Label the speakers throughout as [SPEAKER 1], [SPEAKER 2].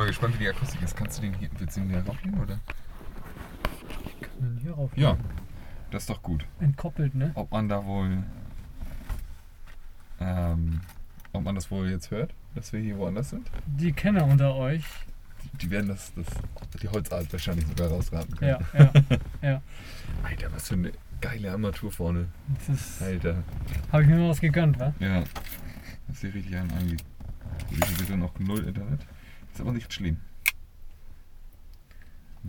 [SPEAKER 1] mal gespannt, wie die Akustik ist. Kannst du den hier, willst du den hier raufnehmen, oder?
[SPEAKER 2] Kann man hier rauf.
[SPEAKER 1] Ja. Das ist doch gut.
[SPEAKER 2] Entkoppelt, ne?
[SPEAKER 1] Ob man da wohl, ähm, ob man das wohl jetzt hört, dass wir hier woanders sind?
[SPEAKER 2] Die Kenner unter euch.
[SPEAKER 1] Die, die werden das, das, die Holzart wahrscheinlich sogar rausraten können.
[SPEAKER 2] Ja, ja, ja.
[SPEAKER 1] Alter, was für eine geile Armatur vorne.
[SPEAKER 2] Das
[SPEAKER 1] Alter.
[SPEAKER 2] habe ich mir mal was gegönnt, wa?
[SPEAKER 1] Ja. Das sieht richtig an eigentlich. Gut, ich habe noch null Internet. Ist aber nicht schlimm.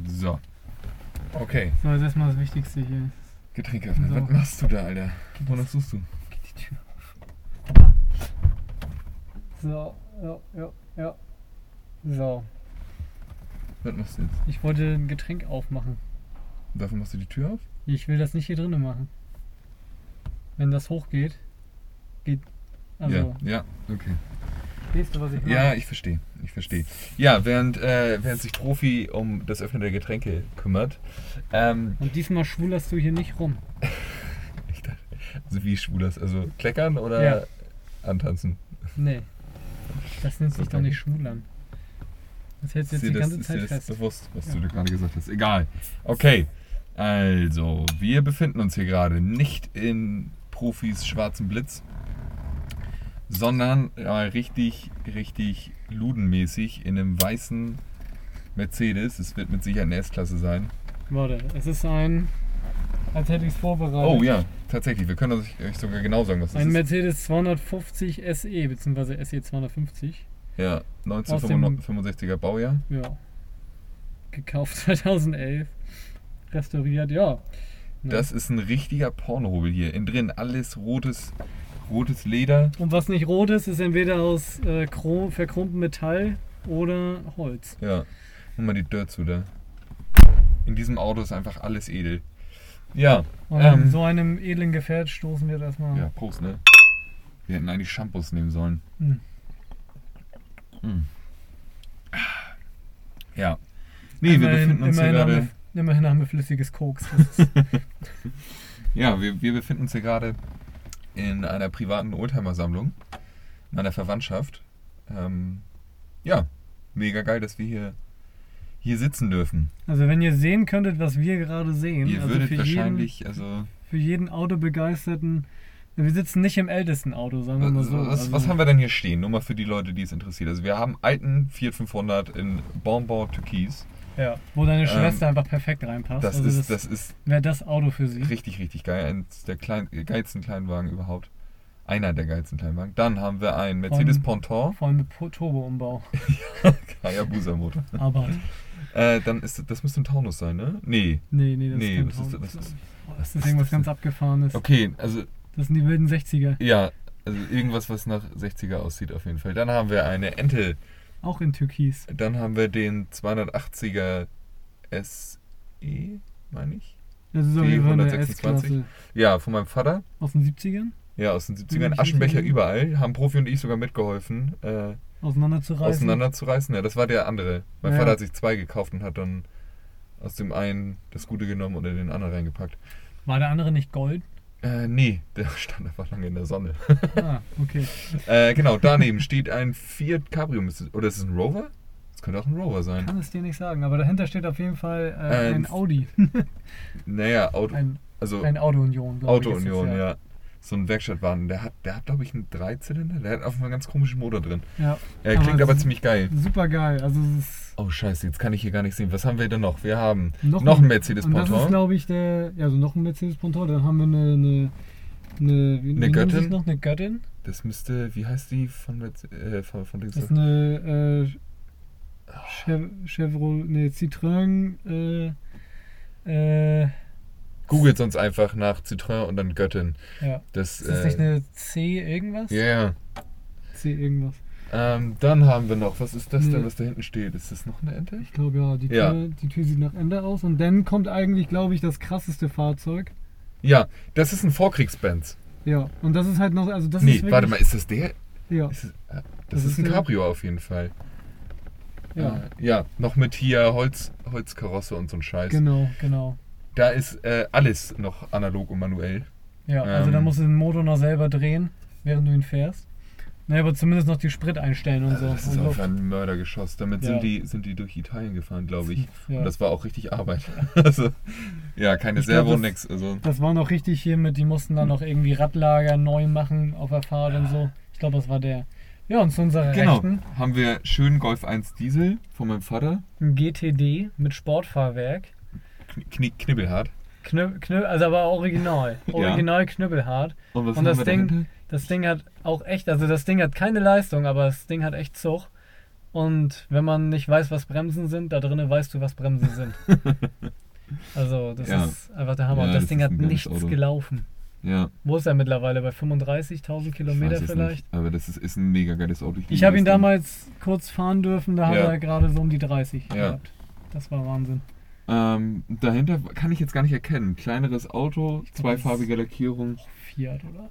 [SPEAKER 1] So. Okay.
[SPEAKER 2] So, jetzt erstmal das Wichtigste hier.
[SPEAKER 1] Getränke öffnen.
[SPEAKER 2] So.
[SPEAKER 1] Was machst du da, Alter? Wonach suchst du?
[SPEAKER 2] Geht die Tür auf. So, ja, ja, ja. So,
[SPEAKER 1] Was machst du jetzt?
[SPEAKER 2] ich wollte ein Getränk aufmachen.
[SPEAKER 1] Dafür machst du die Tür auf?
[SPEAKER 2] Ich will das nicht hier drinnen machen. Wenn das hochgeht, geht. Also,
[SPEAKER 1] Ja, ja, okay.
[SPEAKER 2] Weißt du, was ich meine?
[SPEAKER 1] Ja, ich verstehe. Ich verstehe. Ja, während, äh, während sich Profi um das Öffnen der Getränke kümmert, ähm,
[SPEAKER 2] Und diesmal schwulerst du hier nicht rum.
[SPEAKER 1] ich dachte, also wie schwul das? Also kleckern oder
[SPEAKER 2] Ja.
[SPEAKER 1] antanzen?
[SPEAKER 2] Nee. Das nennt sich doch nicht schwulern. Das hältst du jetzt
[SPEAKER 1] Ist
[SPEAKER 2] die
[SPEAKER 1] das,
[SPEAKER 2] ganze
[SPEAKER 1] ist dir
[SPEAKER 2] Zeit
[SPEAKER 1] das
[SPEAKER 2] fest.
[SPEAKER 1] bewusst, was
[SPEAKER 2] Ja.
[SPEAKER 1] du gerade gesagt hast? Egal. Okay. Also, wir befinden uns hier gerade nicht in Profis schwarzen Blitz, sondern ja, richtig, richtig ludenmäßig in einem weißen Mercedes. Es wird mit Sicherheit eine S-Klasse sein.
[SPEAKER 2] Warte, es ist ein. Als hätte ich es vorbereitet.
[SPEAKER 1] Oh ja, tatsächlich. Wir können euch sogar genau sagen, was das
[SPEAKER 2] Ein
[SPEAKER 1] ist.
[SPEAKER 2] Mercedes 250 SE, beziehungsweise SE 250.
[SPEAKER 1] Ja,
[SPEAKER 2] dem-
[SPEAKER 1] 1965er Baujahr.
[SPEAKER 2] Ja. Gekauft 2011. Restauriert, ja. Ja.
[SPEAKER 1] Das ist ein richtiger Pornohobel hier. Innen drin alles rotes, rotes Leder.
[SPEAKER 2] Und was nicht rot ist, ist entweder aus äh, chrom, verchromtem Metall oder Holz.
[SPEAKER 1] Ja, mach mal die Dirt zu da. In diesem Auto ist einfach alles edel. Ja,
[SPEAKER 2] Und
[SPEAKER 1] ähm,
[SPEAKER 2] in so einem edlen Gefährt stoßen wir das mal.
[SPEAKER 1] ja, Prost, ne? Wir hätten eigentlich Shampoos nehmen sollen.
[SPEAKER 2] Hm.
[SPEAKER 1] Hm. Ja. Nee, wir
[SPEAKER 2] Immerhin-
[SPEAKER 1] befinden uns hier
[SPEAKER 2] haben
[SPEAKER 1] gerade.
[SPEAKER 2] wir, immerhin haben wir flüssiges Koks.
[SPEAKER 1] Ja, wir, wir befinden uns hier gerade in einer privaten Oldtimer-Sammlung meiner Verwandtschaft. Ähm, ja, mega geil, dass wir hier, hier sitzen dürfen.
[SPEAKER 2] also wenn ihr sehen könntet, was wir gerade sehen,
[SPEAKER 1] Ihr
[SPEAKER 2] also
[SPEAKER 1] würdet
[SPEAKER 2] für
[SPEAKER 1] wahrscheinlich, also
[SPEAKER 2] jeden, für jeden Autobegeisterten, wir sitzen nicht im ältesten Auto, sagen wir mal
[SPEAKER 1] Was,
[SPEAKER 2] so.
[SPEAKER 1] was,
[SPEAKER 2] also,
[SPEAKER 1] was haben wir denn hier stehen? Nur mal für die Leute, die es interessiert. Also wir haben alten Fiat 500 in Bonbon Türkis.
[SPEAKER 2] Ja, wo deine Schwester einfach perfekt reinpasst.
[SPEAKER 1] Ähm, Das
[SPEAKER 2] also
[SPEAKER 1] ist,
[SPEAKER 2] das,
[SPEAKER 1] das ist
[SPEAKER 2] wäre das Auto für sie.
[SPEAKER 1] richtig, richtig geil. Eins der klein, geilsten Kleinwagen überhaupt. Einer der geilsten Kleinwagen. Dann haben wir einen Mercedes
[SPEAKER 2] Von-
[SPEAKER 1] Ponton,
[SPEAKER 2] Vor allem mit Turbo-Umbau.
[SPEAKER 1] Hayabusa Motor.
[SPEAKER 2] Aber,
[SPEAKER 1] Äh, dann ist das müsste ein Taunus sein, ne? Nee.
[SPEAKER 2] nee, nee, das
[SPEAKER 1] Nee,
[SPEAKER 2] ist
[SPEAKER 1] was ist-
[SPEAKER 2] Taunus.
[SPEAKER 1] was ist-
[SPEAKER 2] Oh,
[SPEAKER 1] was
[SPEAKER 2] Das
[SPEAKER 1] ist
[SPEAKER 2] ist irgendwas ganz? Abgefahrenes.
[SPEAKER 1] Okay, also
[SPEAKER 2] Das sind die wilden 60er.
[SPEAKER 1] ja, also irgendwas, was nach 60er aussieht auf jeden Fall. Dann haben wir eine Ente.
[SPEAKER 2] Auch in Türkis.
[SPEAKER 1] Dann haben wir den 280er SE, meine ich.
[SPEAKER 2] Das ist auf jeden Fall eine
[SPEAKER 1] 126.
[SPEAKER 2] S-Klasse.
[SPEAKER 1] Ja, von meinem Vater.
[SPEAKER 2] Aus den 70ern?
[SPEAKER 1] Ja, aus den
[SPEAKER 2] Bin
[SPEAKER 1] 70ern.
[SPEAKER 2] ich
[SPEAKER 1] Aschenbecher überall. Haben Profi und ich sogar mitgeholfen, äh,
[SPEAKER 2] Auseinanderzureißen.
[SPEAKER 1] auseinanderzureißen. Ja, das war der andere. Mein
[SPEAKER 2] Ja.
[SPEAKER 1] Vater hat sich zwei gekauft und hat dann aus dem einen das Gute genommen und in den anderen reingepackt.
[SPEAKER 2] War der andere nicht Gold?
[SPEAKER 1] Äh, nee, der stand einfach lange in der Sonne.
[SPEAKER 2] Ah, okay.
[SPEAKER 1] äh, genau, daneben steht ein Fiat Cabrio. Oder ist es ein Rover? Das könnte auch ein Rover sein.
[SPEAKER 2] Kann es dir nicht sagen, aber dahinter steht auf jeden Fall äh,
[SPEAKER 1] Ein-
[SPEAKER 2] ein Audi.
[SPEAKER 1] Naja, Auto.
[SPEAKER 2] ein,
[SPEAKER 1] also
[SPEAKER 2] ein Auto-Union,
[SPEAKER 1] Auto-Union, ja. So ein Werkstattwagen. Der hat, der hat glaube ich, einen Dreizylinder. Der hat auf einen ganz komischen Motor drin.
[SPEAKER 2] Ja,
[SPEAKER 1] Er klingt aber ziemlich geil.
[SPEAKER 2] Super geil. Also es ist
[SPEAKER 1] Oh scheiße, jetzt kann ich hier gar nicht sehen. Was haben wir denn noch? Wir haben
[SPEAKER 2] noch,
[SPEAKER 1] noch, einen Mercedes
[SPEAKER 2] Und das ist, glaube ich, der. Ja, also noch ein Mercedes Ponton. Dann haben wir eine. eine eine, wie, wie nennt
[SPEAKER 1] Göttin?
[SPEAKER 2] noch? Eine Göttin.
[SPEAKER 1] Das müsste, wie heißt die von, äh, von, von?
[SPEAKER 2] Das ist eine äh, Chev Chevrolet, nee, Citroën, äh, äh,
[SPEAKER 1] Googelt sonst einfach nach Citroën und dann Göttin.
[SPEAKER 2] ja.
[SPEAKER 1] Das,
[SPEAKER 2] Ist das
[SPEAKER 1] äh,
[SPEAKER 2] nicht eine C irgendwas?
[SPEAKER 1] Ja, ja.
[SPEAKER 2] C irgendwas.
[SPEAKER 1] Ähm, dann haben wir noch, was ist das
[SPEAKER 2] Nee.
[SPEAKER 1] denn, was da hinten steht? Ist das noch eine Ente?
[SPEAKER 2] Ich glaube ja, die Tür,
[SPEAKER 1] Ja.
[SPEAKER 2] die Tür sieht nach Ende aus. Und dann kommt eigentlich, glaube ich, das krasseste Fahrzeug.
[SPEAKER 1] Ja, das ist ein Vorkriegsbenz.
[SPEAKER 2] Ja, und das ist halt noch, also das
[SPEAKER 1] Nee,
[SPEAKER 2] ist wirklich,
[SPEAKER 1] warte mal, ist das der?
[SPEAKER 2] Ja,
[SPEAKER 1] Ist es, äh, das,
[SPEAKER 2] Das
[SPEAKER 1] ist ein
[SPEAKER 2] der-
[SPEAKER 1] Cabrio auf jeden Fall.
[SPEAKER 2] ja,
[SPEAKER 1] Äh, ja, noch mit hier Holz, Holzkarosse und so ein Scheiß.
[SPEAKER 2] genau, genau.
[SPEAKER 1] Da ist äh, alles noch analog und manuell.
[SPEAKER 2] Ja, also da
[SPEAKER 1] Ähm.
[SPEAKER 2] musst du den Motor noch selber drehen, während du ihn fährst. Ne, aber zumindest noch die Sprit einstellen und
[SPEAKER 1] Also
[SPEAKER 2] so.
[SPEAKER 1] das ist
[SPEAKER 2] und Luft.
[SPEAKER 1] ein Mördergeschoss. Damit
[SPEAKER 2] Ja.
[SPEAKER 1] sind, die, sind die durch Italien gefahren, glaube ich.
[SPEAKER 2] Ja.
[SPEAKER 1] Und das war auch richtig Arbeit. also, ja, keine
[SPEAKER 2] Ich glaub,
[SPEAKER 1] Servo,
[SPEAKER 2] das-
[SPEAKER 1] nix. Also,
[SPEAKER 2] Das war noch richtig hier mit, die mussten dann noch irgendwie Radlager neu machen auf der Fahrt und so. Ich glaube, das war der. Ja, und zu unserer
[SPEAKER 1] genau.
[SPEAKER 2] Rechten
[SPEAKER 1] Haben wir schön Golf 1 Diesel von meinem Vater.
[SPEAKER 2] ein GTD mit Sportfahrwerk.
[SPEAKER 1] Kn Knibbelhart.
[SPEAKER 2] Knü Knü also aber original.
[SPEAKER 1] Ja.
[SPEAKER 2] Original knüppelhart.
[SPEAKER 1] Und was
[SPEAKER 2] Und das Ding,
[SPEAKER 1] dahinter?
[SPEAKER 2] Das Ding hat auch echt, also das Ding hat keine Leistung, aber das Ding hat echt Zug. Und wenn man nicht weiß, was Bremsen sind, da drinnen weißt du, was Bremsen sind. also das
[SPEAKER 1] Ja.
[SPEAKER 2] ist einfach der Hammer.
[SPEAKER 1] Ja,
[SPEAKER 2] Und das
[SPEAKER 1] das
[SPEAKER 2] Ding hat nichts
[SPEAKER 1] Auto.
[SPEAKER 2] gelaufen.
[SPEAKER 1] Ja,
[SPEAKER 2] Wo ist er mittlerweile? Bei 35.000
[SPEAKER 1] ich
[SPEAKER 2] Kilometer vielleicht?
[SPEAKER 1] nicht. Aber das ist, ist ein mega geiles Auto.
[SPEAKER 2] Ich
[SPEAKER 1] liebe
[SPEAKER 2] habe ihn
[SPEAKER 1] Ding.
[SPEAKER 2] damals kurz fahren dürfen, da hat
[SPEAKER 1] Ja.
[SPEAKER 2] er gerade so um die 30
[SPEAKER 1] Ja.
[SPEAKER 2] gehabt. Das war Wahnsinn.
[SPEAKER 1] Ähm, dahinter kann ich jetzt gar nicht erkennen. Kleineres Auto,
[SPEAKER 2] glaub,
[SPEAKER 1] zweifarbige Lackierung.
[SPEAKER 2] Fiat, oder?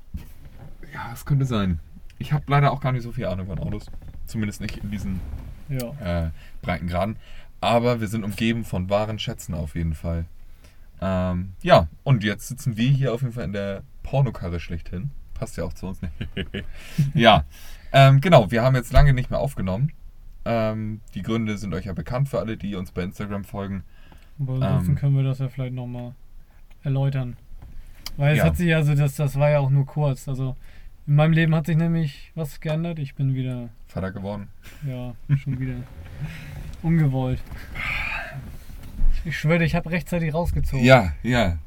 [SPEAKER 1] Ja, es könnte sein. Ich habe leider auch gar nicht so viel Ahnung von Autos. Zumindest nicht in diesen
[SPEAKER 2] Ja.
[SPEAKER 1] äh, Breitengraden. Aber wir sind umgeben von wahren Schätzen auf jeden Fall. Ähm, ja, und jetzt sitzen wir hier auf jeden Fall in der Pornokarre schlechthin. Passt ja auch zu uns. ja, ähm, genau, wir haben jetzt lange nicht mehr aufgenommen. Ähm, die Gründe sind euch ja bekannt für alle, die uns bei Instagram folgen.
[SPEAKER 2] Aber ansonsten
[SPEAKER 1] Ähm.
[SPEAKER 2] können wir das ja vielleicht nochmal erläutern. Weil es
[SPEAKER 1] Ja.
[SPEAKER 2] hat sich also, das, das war ja auch nur kurz. Also in meinem Leben hat sich nämlich was geändert. Ich bin wieder,
[SPEAKER 1] Vater geworden.
[SPEAKER 2] ja, schon wieder ungewollt. Ich schwöre, ich habe rechtzeitig rausgezogen.
[SPEAKER 1] Ja, ja,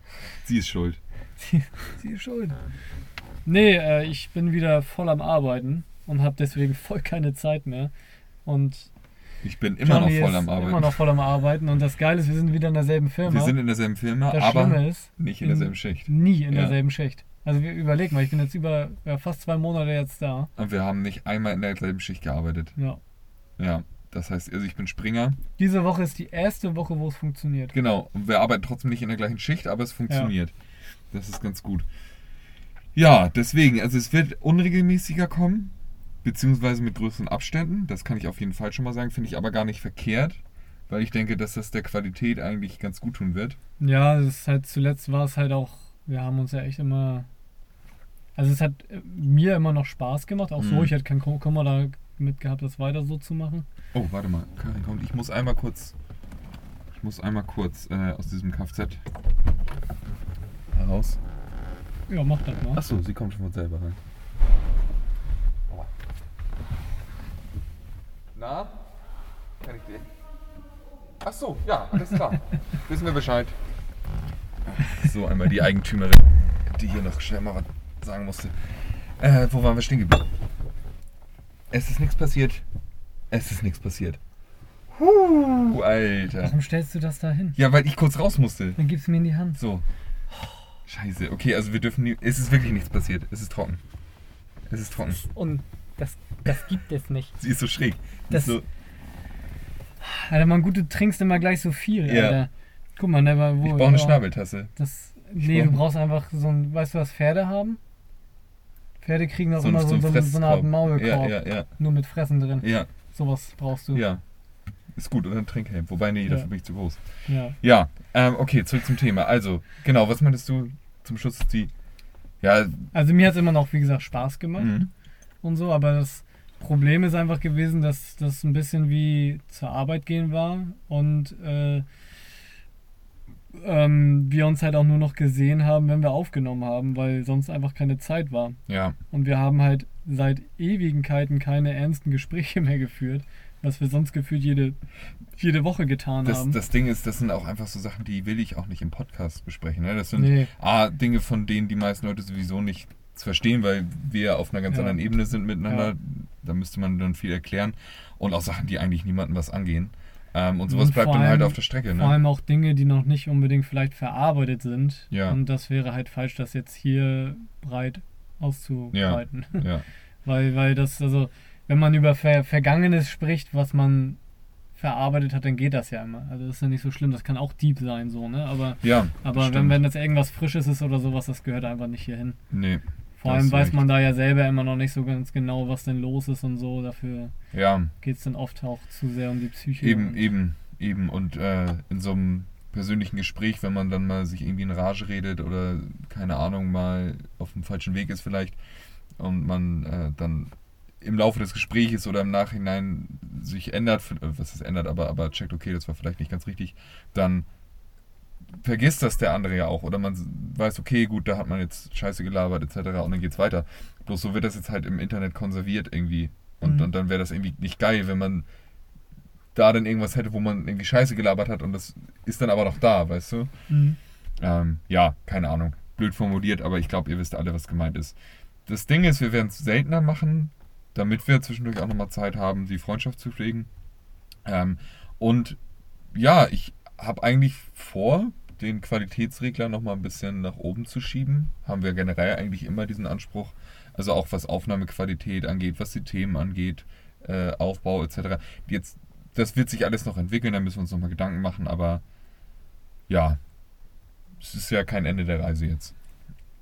[SPEAKER 1] sie ist schuld.
[SPEAKER 2] Sie, sie ist schuld. Nee, äh, ich bin wieder voll am Arbeiten und habe deswegen voll keine Zeit mehr. Und
[SPEAKER 1] Ich bin immer
[SPEAKER 2] Johnny
[SPEAKER 1] noch voll am Arbeiten.
[SPEAKER 2] immer noch voll am Arbeiten. Und das Geile ist, wir sind wieder in derselben Firma.
[SPEAKER 1] wir sind in derselben Firma,
[SPEAKER 2] das
[SPEAKER 1] aber
[SPEAKER 2] ist,
[SPEAKER 1] nicht in derselben Schicht.
[SPEAKER 2] nie in
[SPEAKER 1] Ja.
[SPEAKER 2] derselben Schicht. Also wir überlegen mal, ich bin jetzt über ja, fast zwei Monate jetzt da.
[SPEAKER 1] Und wir haben nicht einmal in derselben Schicht gearbeitet.
[SPEAKER 2] Ja.
[SPEAKER 1] Ja, das heißt, also ich bin Springer.
[SPEAKER 2] Diese Woche ist die erste Woche, wo es funktioniert.
[SPEAKER 1] Genau, und wir arbeiten trotzdem nicht in der gleichen Schicht, aber es funktioniert. Das ist ganz gut. Ja, deswegen, also es wird unregelmäßiger kommen, beziehungsweise mit größeren Abständen. Das kann ich auf jeden Fall schon mal sagen, finde ich aber gar nicht verkehrt, weil ich denke, dass das der Qualität eigentlich ganz gut tun wird.
[SPEAKER 2] Ja, es ist halt zuletzt war es halt auch, wir haben uns ja echt immer. Also es hat äh, mir immer noch Spaß gemacht, auch so.
[SPEAKER 1] Mhm.
[SPEAKER 2] Ich hätte keinen Kum- Kummer damit gehabt, das weiter so zu machen.
[SPEAKER 1] Oh, warte mal, Karin kommt. Ich muss einmal kurz, ich muss einmal kurz äh, aus diesem Kfz heraus.
[SPEAKER 2] Ja, mach das mal.
[SPEAKER 1] Achso, sie kommt schon von selber rein. Na? Kann ich dir? Achso, ja, alles klar. Wissen wir Bescheid. So, einmal die Eigentümerin, die hier noch schnell mal was sagen musste. Äh, wo waren wir stehen geblieben? Es ist nichts passiert. Es ist nichts passiert. Huh, Alter.
[SPEAKER 2] Warum stellst du das da hin?
[SPEAKER 1] Ja, weil ich kurz raus musste.
[SPEAKER 2] Dann gib's mir in die Hand.
[SPEAKER 1] So. Scheiße. Okay, also wir dürfen nie. Es ist wirklich nichts passiert. Es ist trocken. Es ist trocken.
[SPEAKER 2] Und das, das gibt es nicht.
[SPEAKER 1] Sie ist so schräg.
[SPEAKER 2] Das-
[SPEAKER 1] ist so,
[SPEAKER 2] Alter, man, gut, du trinkst immer gleich so viel,
[SPEAKER 1] Ja.
[SPEAKER 2] Alter. Guck mal, ne, weil wo.
[SPEAKER 1] ich brauche eine Schnabeltasse.
[SPEAKER 2] Das, nee, du brauchst einfach so ein. Weißt du, was Pferde haben? Pferde kriegen auch
[SPEAKER 1] So
[SPEAKER 2] immer
[SPEAKER 1] so
[SPEAKER 2] so, so, eine Art. Maulkorb.
[SPEAKER 1] Ja, ja, ja.
[SPEAKER 2] Nur mit Fressen drin.
[SPEAKER 1] Ja,
[SPEAKER 2] Sowas brauchst du.
[SPEAKER 1] ja. Ist gut. Und ein Trinkhelm. Wobei, nee, dafür bin ich zu groß.
[SPEAKER 2] Ja.
[SPEAKER 1] Ja, ähm, okay, zurück zum Thema. Also, genau, was meintest du zum Schluss? Die. Ja,
[SPEAKER 2] Also mir hat es immer noch, wie gesagt, Spaß gemacht
[SPEAKER 1] mhm.
[SPEAKER 2] und so, aber das Problem ist einfach gewesen, dass das ein bisschen wie zur Arbeit gehen war und äh, ähm, wir uns halt auch nur noch gesehen haben, wenn wir aufgenommen haben, weil sonst einfach keine Zeit war.
[SPEAKER 1] ja,
[SPEAKER 2] Und wir haben halt seit Ewigkeiten keine ernsten Gespräche mehr geführt, was wir sonst gefühlt jede, jede Woche getan
[SPEAKER 1] das,
[SPEAKER 2] haben.
[SPEAKER 1] das Ding ist, das sind auch einfach so Sachen, die will ich auch nicht im Podcast besprechen. Ne? Das sind
[SPEAKER 2] nee,
[SPEAKER 1] A, Dinge, von denen die meisten Leute sowieso nicht verstehen, weil wir auf einer ganz
[SPEAKER 2] Ja.
[SPEAKER 1] anderen Ebene sind miteinander.
[SPEAKER 2] Ja.
[SPEAKER 1] Da müsste man dann viel erklären. Und auch Sachen, die eigentlich niemandem was angehen. Ähm, und
[SPEAKER 2] Und
[SPEAKER 1] sowas bleibt
[SPEAKER 2] vor
[SPEAKER 1] dann halt auf der Strecke.
[SPEAKER 2] vor
[SPEAKER 1] Ne?
[SPEAKER 2] allem auch Dinge, die noch nicht unbedingt vielleicht verarbeitet sind.
[SPEAKER 1] Ja.
[SPEAKER 2] Und das wäre halt falsch, das jetzt hier breit auszubreiten.
[SPEAKER 1] Ja.
[SPEAKER 2] weil, weil das, also, wenn man über Ver Vergangenes spricht, was man verarbeitet hat, dann geht das ja immer. Also das ist ja nicht so schlimm, das kann auch deep sein, so, ne? Aber,
[SPEAKER 1] Ja,
[SPEAKER 2] aber wenn,
[SPEAKER 1] stimmt.
[SPEAKER 2] wenn das irgendwas Frisches ist oder sowas, das gehört einfach nicht hier hin.
[SPEAKER 1] nee.
[SPEAKER 2] Vor allem weiß
[SPEAKER 1] recht.
[SPEAKER 2] man da ja selber immer noch nicht so ganz genau, was denn los ist und so. Dafür
[SPEAKER 1] Ja,
[SPEAKER 2] geht es dann oft auch zu sehr um die Psyche.
[SPEAKER 1] eben, eben, eben. Und äh, in so einem persönlichen Gespräch, wenn man dann mal sich irgendwie in Rage redet oder keine Ahnung, mal auf dem falschen Weg ist vielleicht und man äh, dann im Laufe des Gesprächs oder im Nachhinein sich ändert, was es ändert, aber, aber checkt, okay, das war vielleicht nicht ganz richtig, dann vergisst das der andere ja auch. Oder man weiß, okay, gut, da hat man jetzt Scheiße gelabert etc. und dann geht's weiter. Bloß so wird das jetzt halt im Internet konserviert irgendwie. Und,
[SPEAKER 2] Mhm.
[SPEAKER 1] und dann wäre das irgendwie nicht geil, wenn man da dann irgendwas hätte, wo man irgendwie Scheiße gelabert hat und das ist dann aber noch da, weißt du?
[SPEAKER 2] Mhm.
[SPEAKER 1] Ähm, ja, keine Ahnung. Blöd formuliert, aber ich glaube, ihr wisst alle, was gemeint ist. Das Ding ist, wir werden es seltener machen, damit wir zwischendurch auch nochmal Zeit haben, die Freundschaft zu pflegen. Ähm, und ja, ich habe eigentlich vor, den Qualitätsregler nochmal ein bisschen nach oben zu schieben. Haben wir generell eigentlich immer diesen Anspruch. Also auch was Aufnahmequalität angeht, was die Themen angeht, äh, Aufbau etc. Jetzt, das wird sich alles noch entwickeln, da müssen wir uns nochmal Gedanken machen, aber ja, es ist ja kein Ende der Reise jetzt.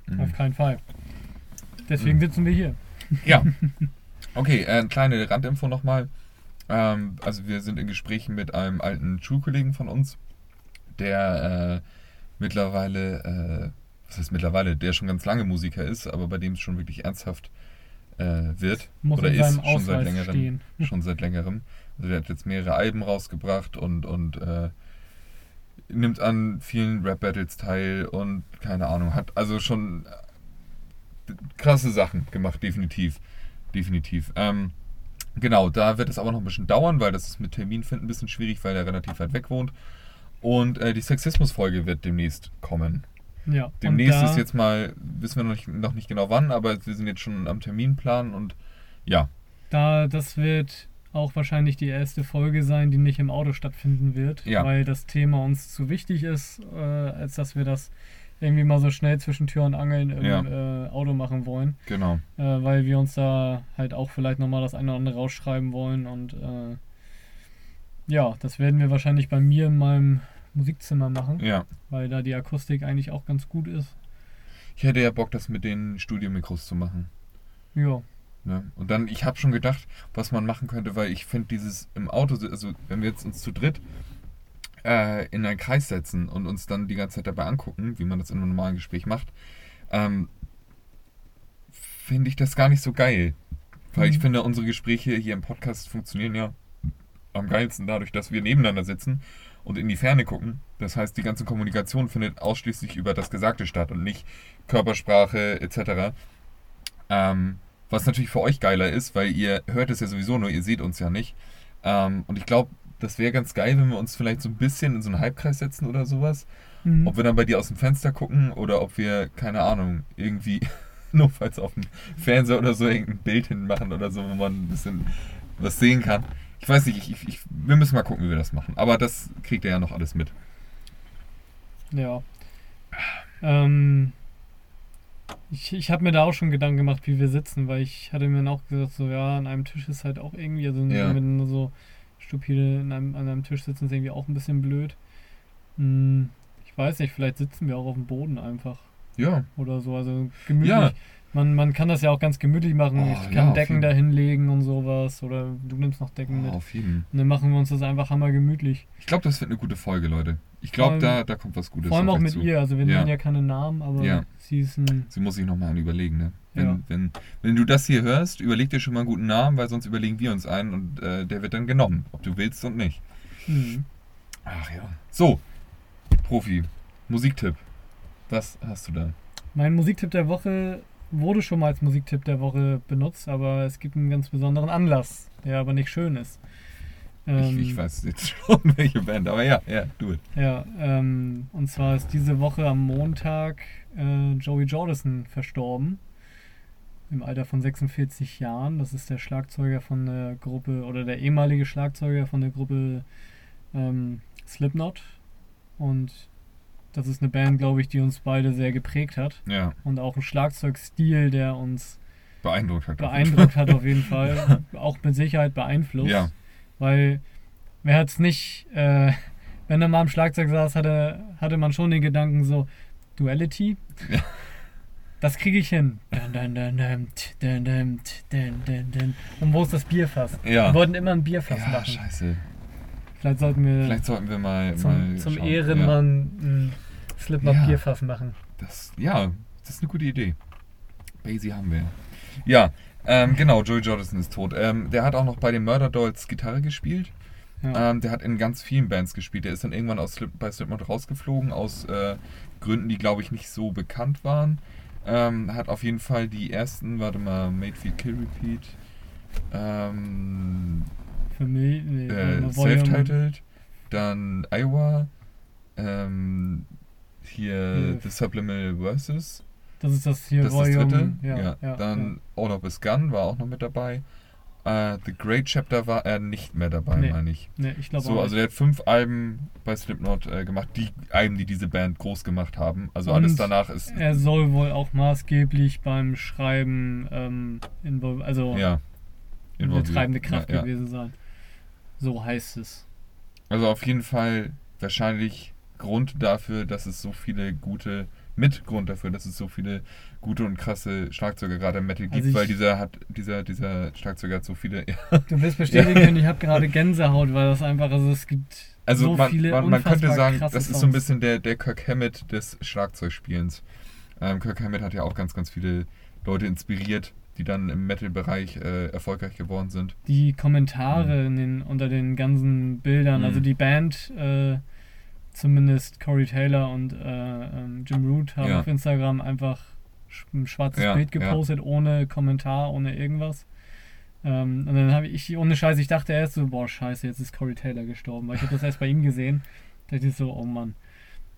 [SPEAKER 1] Mhm.
[SPEAKER 2] Auf keinen Fall. Deswegen
[SPEAKER 1] Mhm.
[SPEAKER 2] sitzen wir hier.
[SPEAKER 1] Ja. Okay, äh, eine kleine Randinfo nochmal. Ähm, also wir sind in Gesprächen mit einem alten Schulkollegen von uns, der äh, mittlerweile, äh, was heißt mittlerweile, der schon ganz lange Musiker ist, aber bei dem es schon wirklich ernsthaft äh, wird.
[SPEAKER 2] Muss
[SPEAKER 1] oder ist schon seit
[SPEAKER 2] Ausweis
[SPEAKER 1] längerem.
[SPEAKER 2] stehen.
[SPEAKER 1] Schon seit längerem. Also der hat jetzt mehrere Alben rausgebracht und, und äh, nimmt an vielen Rap-Battles teil und keine Ahnung, hat also schon äh, krasse Sachen gemacht, definitiv. Definitiv. Ähm, genau, da wird es aber noch ein bisschen dauern, weil das ist mit Terminfinden ein bisschen schwierig, weil er relativ weit weg wohnt. Und äh, die Sexismus-Folge wird demnächst kommen.
[SPEAKER 2] Ja.
[SPEAKER 1] Demnächst ist jetzt mal, wissen wir noch nicht, noch nicht genau wann, aber wir sind jetzt schon am Terminplan und ja,
[SPEAKER 2] Da, das wird auch wahrscheinlich die erste Folge sein, die nicht im Auto stattfinden wird,
[SPEAKER 1] Ja.
[SPEAKER 2] weil das Thema uns zu wichtig ist, äh, als dass wir das irgendwie mal so schnell zwischen Tür und Angeln im
[SPEAKER 1] Ja.
[SPEAKER 2] äh, Auto machen wollen,
[SPEAKER 1] genau.
[SPEAKER 2] äh, weil wir uns da halt auch vielleicht nochmal das eine oder andere rausschreiben wollen und äh, ja, das werden wir wahrscheinlich bei mir in meinem Musikzimmer machen,
[SPEAKER 1] Ja.
[SPEAKER 2] weil da die Akustik eigentlich auch ganz gut ist.
[SPEAKER 1] Ich hätte ja Bock, das mit den Studiomikros zu machen.
[SPEAKER 2] Ja,
[SPEAKER 1] Ne? Und dann, ich habe schon gedacht, was man machen könnte, weil ich finde dieses im Auto, also wenn wir jetzt uns zu dritt äh, in einen Kreis setzen und uns dann die ganze Zeit dabei angucken, wie man das in einem normalen Gespräch macht, ähm, finde ich das gar nicht so geil. Weil ich
[SPEAKER 2] Mhm.
[SPEAKER 1] finde, unsere Gespräche hier im Podcast funktionieren ja am geilsten dadurch, dass wir nebeneinander sitzen und in die Ferne gucken. Das heißt, die ganze Kommunikation findet ausschließlich über das Gesagte statt und nicht Körpersprache etc. Ähm, was natürlich für euch geiler ist, weil ihr hört es ja sowieso nur, ihr seht uns ja nicht. Ähm, und ich glaube, das wäre ganz geil, wenn wir uns vielleicht so ein bisschen in so einen Halbkreis setzen oder sowas.
[SPEAKER 2] Mhm.
[SPEAKER 1] Ob wir dann bei dir aus dem Fenster gucken oder ob wir, keine Ahnung, irgendwie notfalls auf dem Fernseher oder so irgendein Bild hinmachen oder so, wo man ein bisschen was sehen kann. Ich weiß nicht, ich, ich, wir müssen mal gucken, wie wir das machen. Aber das kriegt ihr ja noch alles mit.
[SPEAKER 2] Ja. Ähm, ich ich habe mir da auch schon Gedanken gemacht, wie wir sitzen, weil ich hatte mir dann auch gesagt, so ja, an einem Tisch ist halt auch irgendwie, also
[SPEAKER 1] Ja.
[SPEAKER 2] wenn nur so stupide in einem, an einem Tisch sitzen, ist irgendwie auch ein bisschen blöd. Hm, ich weiß nicht, vielleicht sitzen wir auch auf dem Boden einfach
[SPEAKER 1] Ja,
[SPEAKER 2] oder so, also gemütlich.
[SPEAKER 1] Ja.
[SPEAKER 2] Man, man kann das ja auch ganz gemütlich machen.
[SPEAKER 1] Oh,
[SPEAKER 2] ich
[SPEAKER 1] ja,
[SPEAKER 2] kann
[SPEAKER 1] auf
[SPEAKER 2] Decken da hinlegen und sowas oder du nimmst noch Decken mit.
[SPEAKER 1] oh, auf jeden.
[SPEAKER 2] Und dann machen wir uns das einfach hammer gemütlich.
[SPEAKER 1] Ich glaube, das wird eine gute Folge, Leute. Ich glaube, da, da kommt was Gutes.
[SPEAKER 2] Vor allem auch mit
[SPEAKER 1] zu.
[SPEAKER 2] ihr, also wir
[SPEAKER 1] Ja.
[SPEAKER 2] nennen ja keine Namen, aber
[SPEAKER 1] Ja.
[SPEAKER 2] sie ist ein
[SPEAKER 1] Sie muss sich nochmal überlegen, ne? Wenn,
[SPEAKER 2] Ja.
[SPEAKER 1] wenn, wenn du das hier hörst, überleg dir schon mal einen guten Namen, weil sonst überlegen wir uns einen und äh, der wird dann genommen, ob du willst und nicht.
[SPEAKER 2] Hm.
[SPEAKER 1] Ach ja. So, Profi, Musiktipp. Was hast du da?
[SPEAKER 2] Mein Musiktipp der Woche wurde schon mal als Musiktipp der Woche benutzt, aber es gibt einen ganz besonderen Anlass, der aber nicht schön ist. Ähm,
[SPEAKER 1] ich, ich weiß jetzt schon, welche Band, aber ja, ja, du.
[SPEAKER 2] Ja, ähm, und zwar ist diese Woche am Montag äh, Joey Jordison verstorben. Im Alter von 46 Jahren. Das ist der Schlagzeuger von der Gruppe, oder der ehemalige Schlagzeuger von der Gruppe ähm, Slipknot. Und das ist eine Band, glaube ich, die uns beide sehr geprägt hat.
[SPEAKER 1] Ja,
[SPEAKER 2] Und auch ein Schlagzeugstil, der uns
[SPEAKER 1] beeindruckt hat.
[SPEAKER 2] beeindruckt hat auf jeden Fall. Auch mit Sicherheit beeinflusst.
[SPEAKER 1] Ja,
[SPEAKER 2] Weil wer hat es nicht, äh, wenn er mal am Schlagzeug saß, hatte, hatte man schon den Gedanken so, Duality?
[SPEAKER 1] Ja.
[SPEAKER 2] Das kriege ich hin. Und wo ist das Bierfass?
[SPEAKER 1] ja.
[SPEAKER 2] Wir wollten immer ein Bierfass
[SPEAKER 1] Ja,
[SPEAKER 2] machen.
[SPEAKER 1] scheiße.
[SPEAKER 2] Vielleicht sollten wir
[SPEAKER 1] Vielleicht sollten wir mal,
[SPEAKER 2] zum,
[SPEAKER 1] mal
[SPEAKER 2] zum
[SPEAKER 1] schauen.
[SPEAKER 2] Ehrenmann ein Slipknot
[SPEAKER 1] Ja.
[SPEAKER 2] Bierfass machen.
[SPEAKER 1] Das, ja, das ist eine gute Idee. Basie haben wir. Ja, Ähm, genau, Joey Jordison ist tot. Ähm, der hat auch noch bei den Murder Dolls Gitarre gespielt.
[SPEAKER 2] Ja.
[SPEAKER 1] Ähm, der hat in ganz vielen Bands gespielt. Der ist dann irgendwann aus Slip, bei Slipknot rausgeflogen, aus äh, Gründen, die, glaube ich, nicht so bekannt waren. Ähm, hat auf jeden Fall die ersten, warte mal, Made Feed Kill Repeat, ähm,
[SPEAKER 2] Mich, nee,
[SPEAKER 1] äh,
[SPEAKER 2] Volume-
[SPEAKER 1] Self-Titled, dann Iowa, ähm, hier
[SPEAKER 2] Ja.
[SPEAKER 1] The Subliminal Verses,
[SPEAKER 2] Das ist das hier
[SPEAKER 1] das ist das dritte.
[SPEAKER 2] Volume. Ja, ja,
[SPEAKER 1] dann All of His Gun war auch noch mit dabei. Äh, The Great Chapter war er nicht mehr dabei,
[SPEAKER 2] Nee.
[SPEAKER 1] meine ich.
[SPEAKER 2] ja. Nee, ich glaube
[SPEAKER 1] So,
[SPEAKER 2] auch.
[SPEAKER 1] also der hat fünf Alben bei Slipknot äh, gemacht, die Alben, die diese Band groß gemacht haben. Also
[SPEAKER 2] Und
[SPEAKER 1] alles danach ist
[SPEAKER 2] er soll wohl auch maßgeblich beim Schreiben ähm, also
[SPEAKER 1] ja
[SPEAKER 2] eine
[SPEAKER 1] involviert.
[SPEAKER 2] treibende Kraft
[SPEAKER 1] ja, ja.
[SPEAKER 2] gewesen sein. So heißt es.
[SPEAKER 1] Also auf jeden Fall wahrscheinlich Grund dafür, dass es so viele gute Mitgrund dafür, dass es so viele gute und krasse Schlagzeuger gerade im Metal gibt,
[SPEAKER 2] Also
[SPEAKER 1] weil dieser hat dieser dieser Schlagzeuger hat so viele
[SPEAKER 2] Du wirst bestätigen können, ich habe gerade Gänsehaut, weil das einfach, also es gibt
[SPEAKER 1] Also
[SPEAKER 2] so
[SPEAKER 1] man,
[SPEAKER 2] viele
[SPEAKER 1] man, man könnte sagen, das ist so ein bisschen der, der Kirk Hammett des Schlagzeugspielens. Ähm, Kirk Hammett hat ja auch ganz, ganz viele Leute inspiriert, die dann im Metal-Bereich äh, erfolgreich geworden sind.
[SPEAKER 2] die Kommentare in den, unter den ganzen Bildern,
[SPEAKER 1] Mhm.
[SPEAKER 2] also die Band, äh, zumindest Corey Taylor und äh, ähm, Jim Root haben
[SPEAKER 1] Ja.
[SPEAKER 2] auf Instagram einfach ein schwarzes
[SPEAKER 1] Ja,
[SPEAKER 2] Bild gepostet, ohne Kommentar, ohne irgendwas. Ähm, und dann habe ich, ohne Scheiß, ich dachte erst so, boah, scheiße, jetzt ist Corey Taylor gestorben, weil ich habe das erst bei ihm gesehen. Da dachte ich so, oh Mann.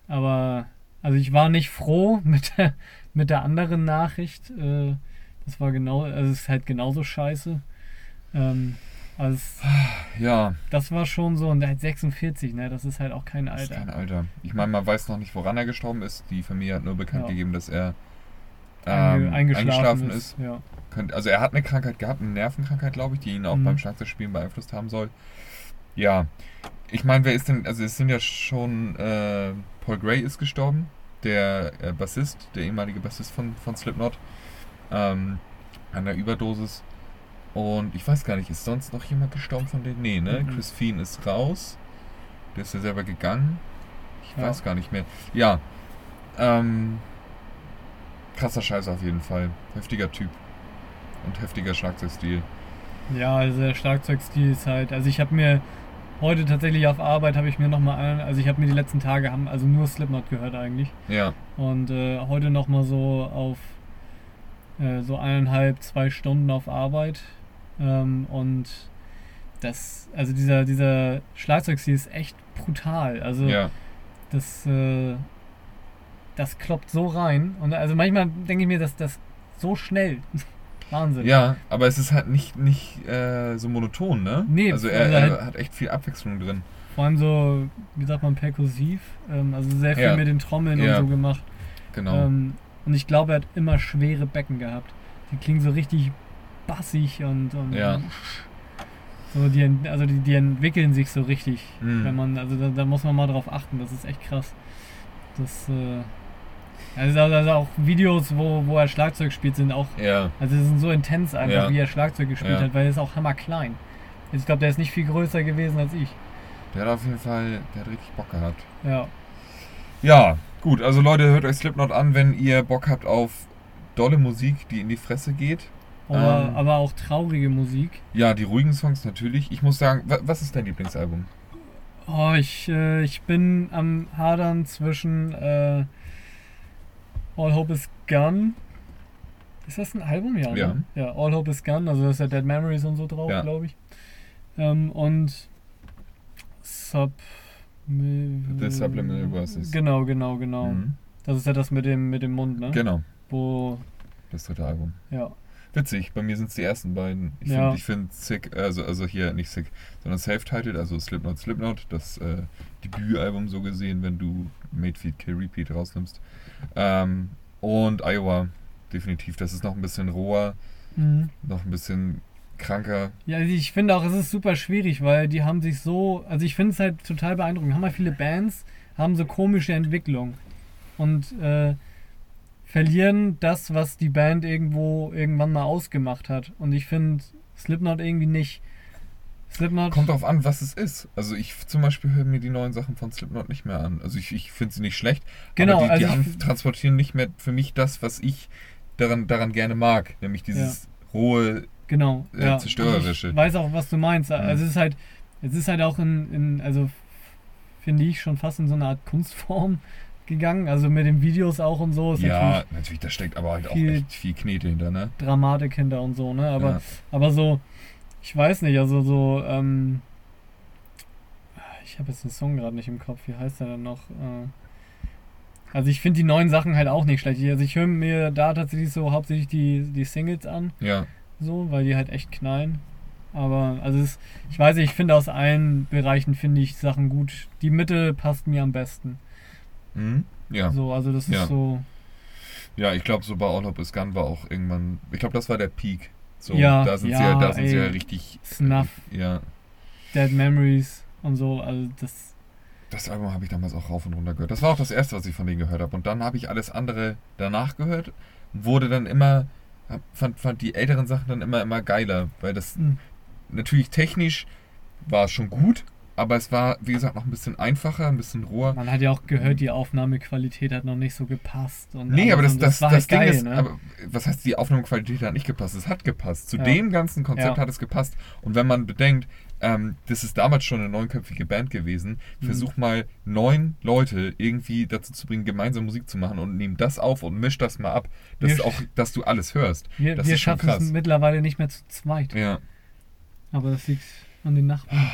[SPEAKER 2] Aber, also ich war nicht froh mit der, mit der anderen Nachricht. Äh, das war genau, also es ist halt genauso scheiße. Ähm, also es,
[SPEAKER 1] Ja,
[SPEAKER 2] das war schon so, und der hat 46, ne? Das ist halt auch kein
[SPEAKER 1] das ist
[SPEAKER 2] Alter.
[SPEAKER 1] kein Alter. Ich meine, man weiß noch nicht, woran er gestorben ist. Die Familie hat nur bekannt
[SPEAKER 2] Ja.
[SPEAKER 1] gegeben, dass er ähm,
[SPEAKER 2] eingeschlafen,
[SPEAKER 1] eingeschlafen
[SPEAKER 2] ist.
[SPEAKER 1] ist.
[SPEAKER 2] Ja.
[SPEAKER 1] Also er hat eine Krankheit gehabt, eine Nervenkrankheit, glaube ich, die ihn auch
[SPEAKER 2] Mhm.
[SPEAKER 1] beim Schlagzeugspielen beeinflusst haben soll. Ja, ich meine, wer ist denn, also es sind ja schon, äh, Paul Gray ist gestorben, der äh, Bassist, der ehemalige Bassist von, von Slipknot, ähm, an der Überdosis. Und ich weiß gar nicht, ist sonst noch jemand gestorben von denen? Nee, ne?
[SPEAKER 2] Mhm.
[SPEAKER 1] Chris Fien ist raus. Der ist ja selber gegangen. Ich
[SPEAKER 2] Ja.
[SPEAKER 1] weiß gar nicht mehr. Ja, ähm, krasser Scheiß auf jeden Fall. Heftiger Typ. Und heftiger Schlagzeugstil.
[SPEAKER 2] Ja, also der Schlagzeugstil ist halt, also ich habe mir heute tatsächlich auf Arbeit habe ich mir nochmal an, also ich habe mir die letzten Tage haben also nur Slipknot gehört eigentlich
[SPEAKER 1] Ja,
[SPEAKER 2] und äh, heute nochmal so auf äh, so eineinhalb, zwei Stunden auf Arbeit ähm, und das, also dieser, dieser Schlagzeugstil ist echt brutal, also
[SPEAKER 1] ja.
[SPEAKER 2] das, äh, das kloppt so rein und also manchmal denke ich mir, dass das so schnell, Wahnsinn.
[SPEAKER 1] Ja, aber es ist halt nicht, nicht äh, so monoton, ne?
[SPEAKER 2] Nee,
[SPEAKER 1] also er,
[SPEAKER 2] also
[SPEAKER 1] er
[SPEAKER 2] halt-
[SPEAKER 1] hat echt viel Abwechslung drin.
[SPEAKER 2] Vor allem so, wie sagt man, perkussiv. Ähm, also sehr viel
[SPEAKER 1] Ja.
[SPEAKER 2] mit den Trommeln
[SPEAKER 1] Ja.
[SPEAKER 2] und so gemacht.
[SPEAKER 1] Genau.
[SPEAKER 2] Ähm, und ich glaube, er hat immer schwere Becken gehabt. Die klingen so richtig bassig und, und
[SPEAKER 1] Ja.
[SPEAKER 2] so die, also die, die entwickeln sich so richtig.
[SPEAKER 1] Mhm.
[SPEAKER 2] Wenn man, also da, da muss man mal drauf achten, das ist echt krass. Das, äh, also, also auch Videos, wo, wo er Schlagzeug spielt, sind auch,
[SPEAKER 1] ja,
[SPEAKER 2] also sind so intens einfach,
[SPEAKER 1] Ja.
[SPEAKER 2] wie er Schlagzeug gespielt
[SPEAKER 1] Ja.
[SPEAKER 2] hat, weil er ist auch hammerklein. Also ich glaube, der ist nicht viel größer gewesen als ich.
[SPEAKER 1] der hat auf jeden Fall, der hat richtig Bock gehabt.
[SPEAKER 2] Ja.
[SPEAKER 1] Ja, gut, also Leute, hört euch Slipknot an, wenn ihr Bock habt auf dolle Musik, die in die Fresse geht.
[SPEAKER 2] Aber,
[SPEAKER 1] Ähm.
[SPEAKER 2] aber auch traurige Musik.
[SPEAKER 1] Ja, die ruhigen Songs natürlich. Ich muss sagen, wa- was ist dein Lieblingsalbum?
[SPEAKER 2] Oh, ich, äh, ich bin am Hadern zwischen äh, All Hope is Gone. Ist das ein Album? Ja.
[SPEAKER 1] Ja.
[SPEAKER 2] Ne? Ja, All Hope is Gone, also da ist ja Dead Memories und so drauf,
[SPEAKER 1] Ja.
[SPEAKER 2] glaube ich. Ähm, und Sub.
[SPEAKER 1] The Subliminal Verses.
[SPEAKER 2] Genau, genau, genau.
[SPEAKER 1] Mhm.
[SPEAKER 2] Das ist ja das mit dem, mit dem Mund, ne?
[SPEAKER 1] Genau,
[SPEAKER 2] Wo,
[SPEAKER 1] das dritte Album.
[SPEAKER 2] ja.
[SPEAKER 1] Witzig, bei mir sind es die ersten beiden. Ich
[SPEAKER 2] Ja.
[SPEAKER 1] finde find Sick, also, also hier nicht Sick, sondern Self-Titled, also Slipknot Slipknot, das äh, Debütalbum so gesehen, wenn du Made Feed Kill Repeat rausnimmst. Ähm, und Iowa, definitiv. Das ist noch ein bisschen roher,
[SPEAKER 2] Mhm.
[SPEAKER 1] noch ein bisschen kranker.
[SPEAKER 2] Ja, also ich finde auch, es ist super schwierig, weil die haben sich so, also ich finde es halt total beeindruckend. Haben ja viele Bands, haben so komische Entwicklung und äh, verlieren das, was die Band irgendwo irgendwann mal ausgemacht hat. Und ich finde Slipknot irgendwie nicht. Slipknot.
[SPEAKER 1] Kommt drauf an, was es ist. Also ich zum Beispiel höre mir die neuen Sachen von Slipknot nicht mehr an. Also ich, ich finde sie nicht schlecht,
[SPEAKER 2] Genau,
[SPEAKER 1] aber die, die
[SPEAKER 2] also ich
[SPEAKER 1] haben, transportieren nicht mehr für mich das, was ich daran, daran gerne mag. Nämlich dieses hohe,
[SPEAKER 2] Genau.
[SPEAKER 1] Äh,
[SPEAKER 2] ja.
[SPEAKER 1] zerstörerische.
[SPEAKER 2] Ich weiß auch, was du meinst.
[SPEAKER 1] Mhm.
[SPEAKER 2] Also es ist halt, es ist halt auch in, in also finde ich schon fast in so eine Art Kunstform gegangen. Also mit den Videos auch und so
[SPEAKER 1] ja,
[SPEAKER 2] natürlich
[SPEAKER 1] natürlich, da steckt aber halt auch
[SPEAKER 2] viel-
[SPEAKER 1] echt viel Knete hinter, ne?
[SPEAKER 2] Dramatik hinter und so, ne? Aber,
[SPEAKER 1] ja.
[SPEAKER 2] aber so, ich weiß nicht, also so, ähm, ich habe jetzt den Song gerade nicht im Kopf, wie heißt der denn noch? Äh, also ich finde die neuen Sachen halt auch nicht schlecht. Also ich höre mir da tatsächlich so hauptsächlich die, die Singles an,
[SPEAKER 1] ja,
[SPEAKER 2] so, weil die halt echt knallen. Aber, also es, ich weiß nicht, ich finde aus allen Bereichen finde ich Sachen gut. Die Mitte passt mir am besten.
[SPEAKER 1] Mhm. ja.
[SPEAKER 2] So, also das
[SPEAKER 1] Ja.
[SPEAKER 2] ist so,
[SPEAKER 1] Ja, ich glaube, so bei All Hope is Gone war auch irgendwann, ich glaube, das war der Peak. So,
[SPEAKER 2] Ja,
[SPEAKER 1] da sind
[SPEAKER 2] ja,
[SPEAKER 1] sie ja, da sind sie
[SPEAKER 2] ey.
[SPEAKER 1] ja richtig.
[SPEAKER 2] Snuff.
[SPEAKER 1] Ja,
[SPEAKER 2] Dead Memories und so, also das,
[SPEAKER 1] das Album habe ich damals auch rauf und runter gehört. Das war auch das erste, was ich von denen gehört habe. Und dann habe ich alles andere danach gehört wurde dann immer, hab- fand, fand die älteren Sachen dann immer, immer geiler, weil das
[SPEAKER 2] hm.
[SPEAKER 1] natürlich technisch war es schon gut, aber es war, wie gesagt, noch ein bisschen einfacher, ein bisschen roher.
[SPEAKER 2] Man hat ja auch gehört, die Aufnahmequalität hat noch nicht so gepasst. Und
[SPEAKER 1] Nee, aber das.
[SPEAKER 2] Und
[SPEAKER 1] das,
[SPEAKER 2] war
[SPEAKER 1] das
[SPEAKER 2] halt
[SPEAKER 1] Ding
[SPEAKER 2] geil,
[SPEAKER 1] ist,
[SPEAKER 2] ne?
[SPEAKER 1] aber was heißt, die Aufnahmequalität hat nicht gepasst? Es hat gepasst. Zu
[SPEAKER 2] Ja.
[SPEAKER 1] dem ganzen Konzept
[SPEAKER 2] Ja.
[SPEAKER 1] hat es gepasst. Und wenn man bedenkt, ähm, das ist damals schon eine neunköpfige Band gewesen,
[SPEAKER 2] Mhm.
[SPEAKER 1] versuch mal neun Leute irgendwie dazu zu bringen, gemeinsam Musik zu machen und nimm das auf und misch das mal ab, dass,
[SPEAKER 2] Wir-
[SPEAKER 1] auch, dass du alles hörst.
[SPEAKER 2] wir
[SPEAKER 1] das
[SPEAKER 2] wir schaffen es mittlerweile nicht mehr zu zweit.
[SPEAKER 1] Ja,
[SPEAKER 2] Aber das liegt an den Nachbarn.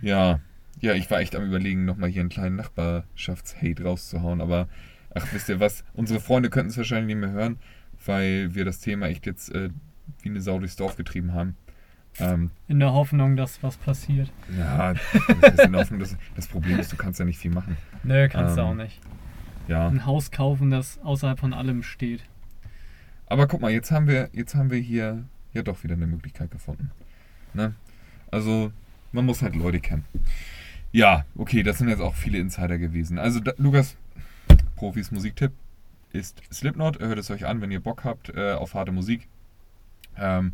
[SPEAKER 1] ja. Ja, ich war echt am überlegen, nochmal hier einen kleinen Nachbarschaftshate rauszuhauen, aber ach, wisst ihr was? Unsere Freunde könnten es wahrscheinlich nicht mehr hören, weil wir das Thema echt jetzt äh, wie eine Sau durchs Dorf getrieben haben. Ähm,
[SPEAKER 2] In der Hoffnung, dass was passiert.
[SPEAKER 1] Ja, das, ist in Ordnung. Das, das Problem ist, du kannst ja nicht viel machen.
[SPEAKER 2] Nö, kannst du
[SPEAKER 1] Ähm,
[SPEAKER 2] auch nicht.
[SPEAKER 1] Ja.
[SPEAKER 2] Ein Haus kaufen, das außerhalb von allem steht.
[SPEAKER 1] Aber guck mal, jetzt haben wir, jetzt haben wir hier ja doch wieder eine Möglichkeit gefunden. Ne? Also, man muss halt Leute kennen. Ja, okay, das sind jetzt auch viele Insider gewesen. Also, da, Lukas, Profis Musiktipp ist Slipknot. Hört es euch an, wenn ihr Bock habt äh, auf harte Musik. Ähm,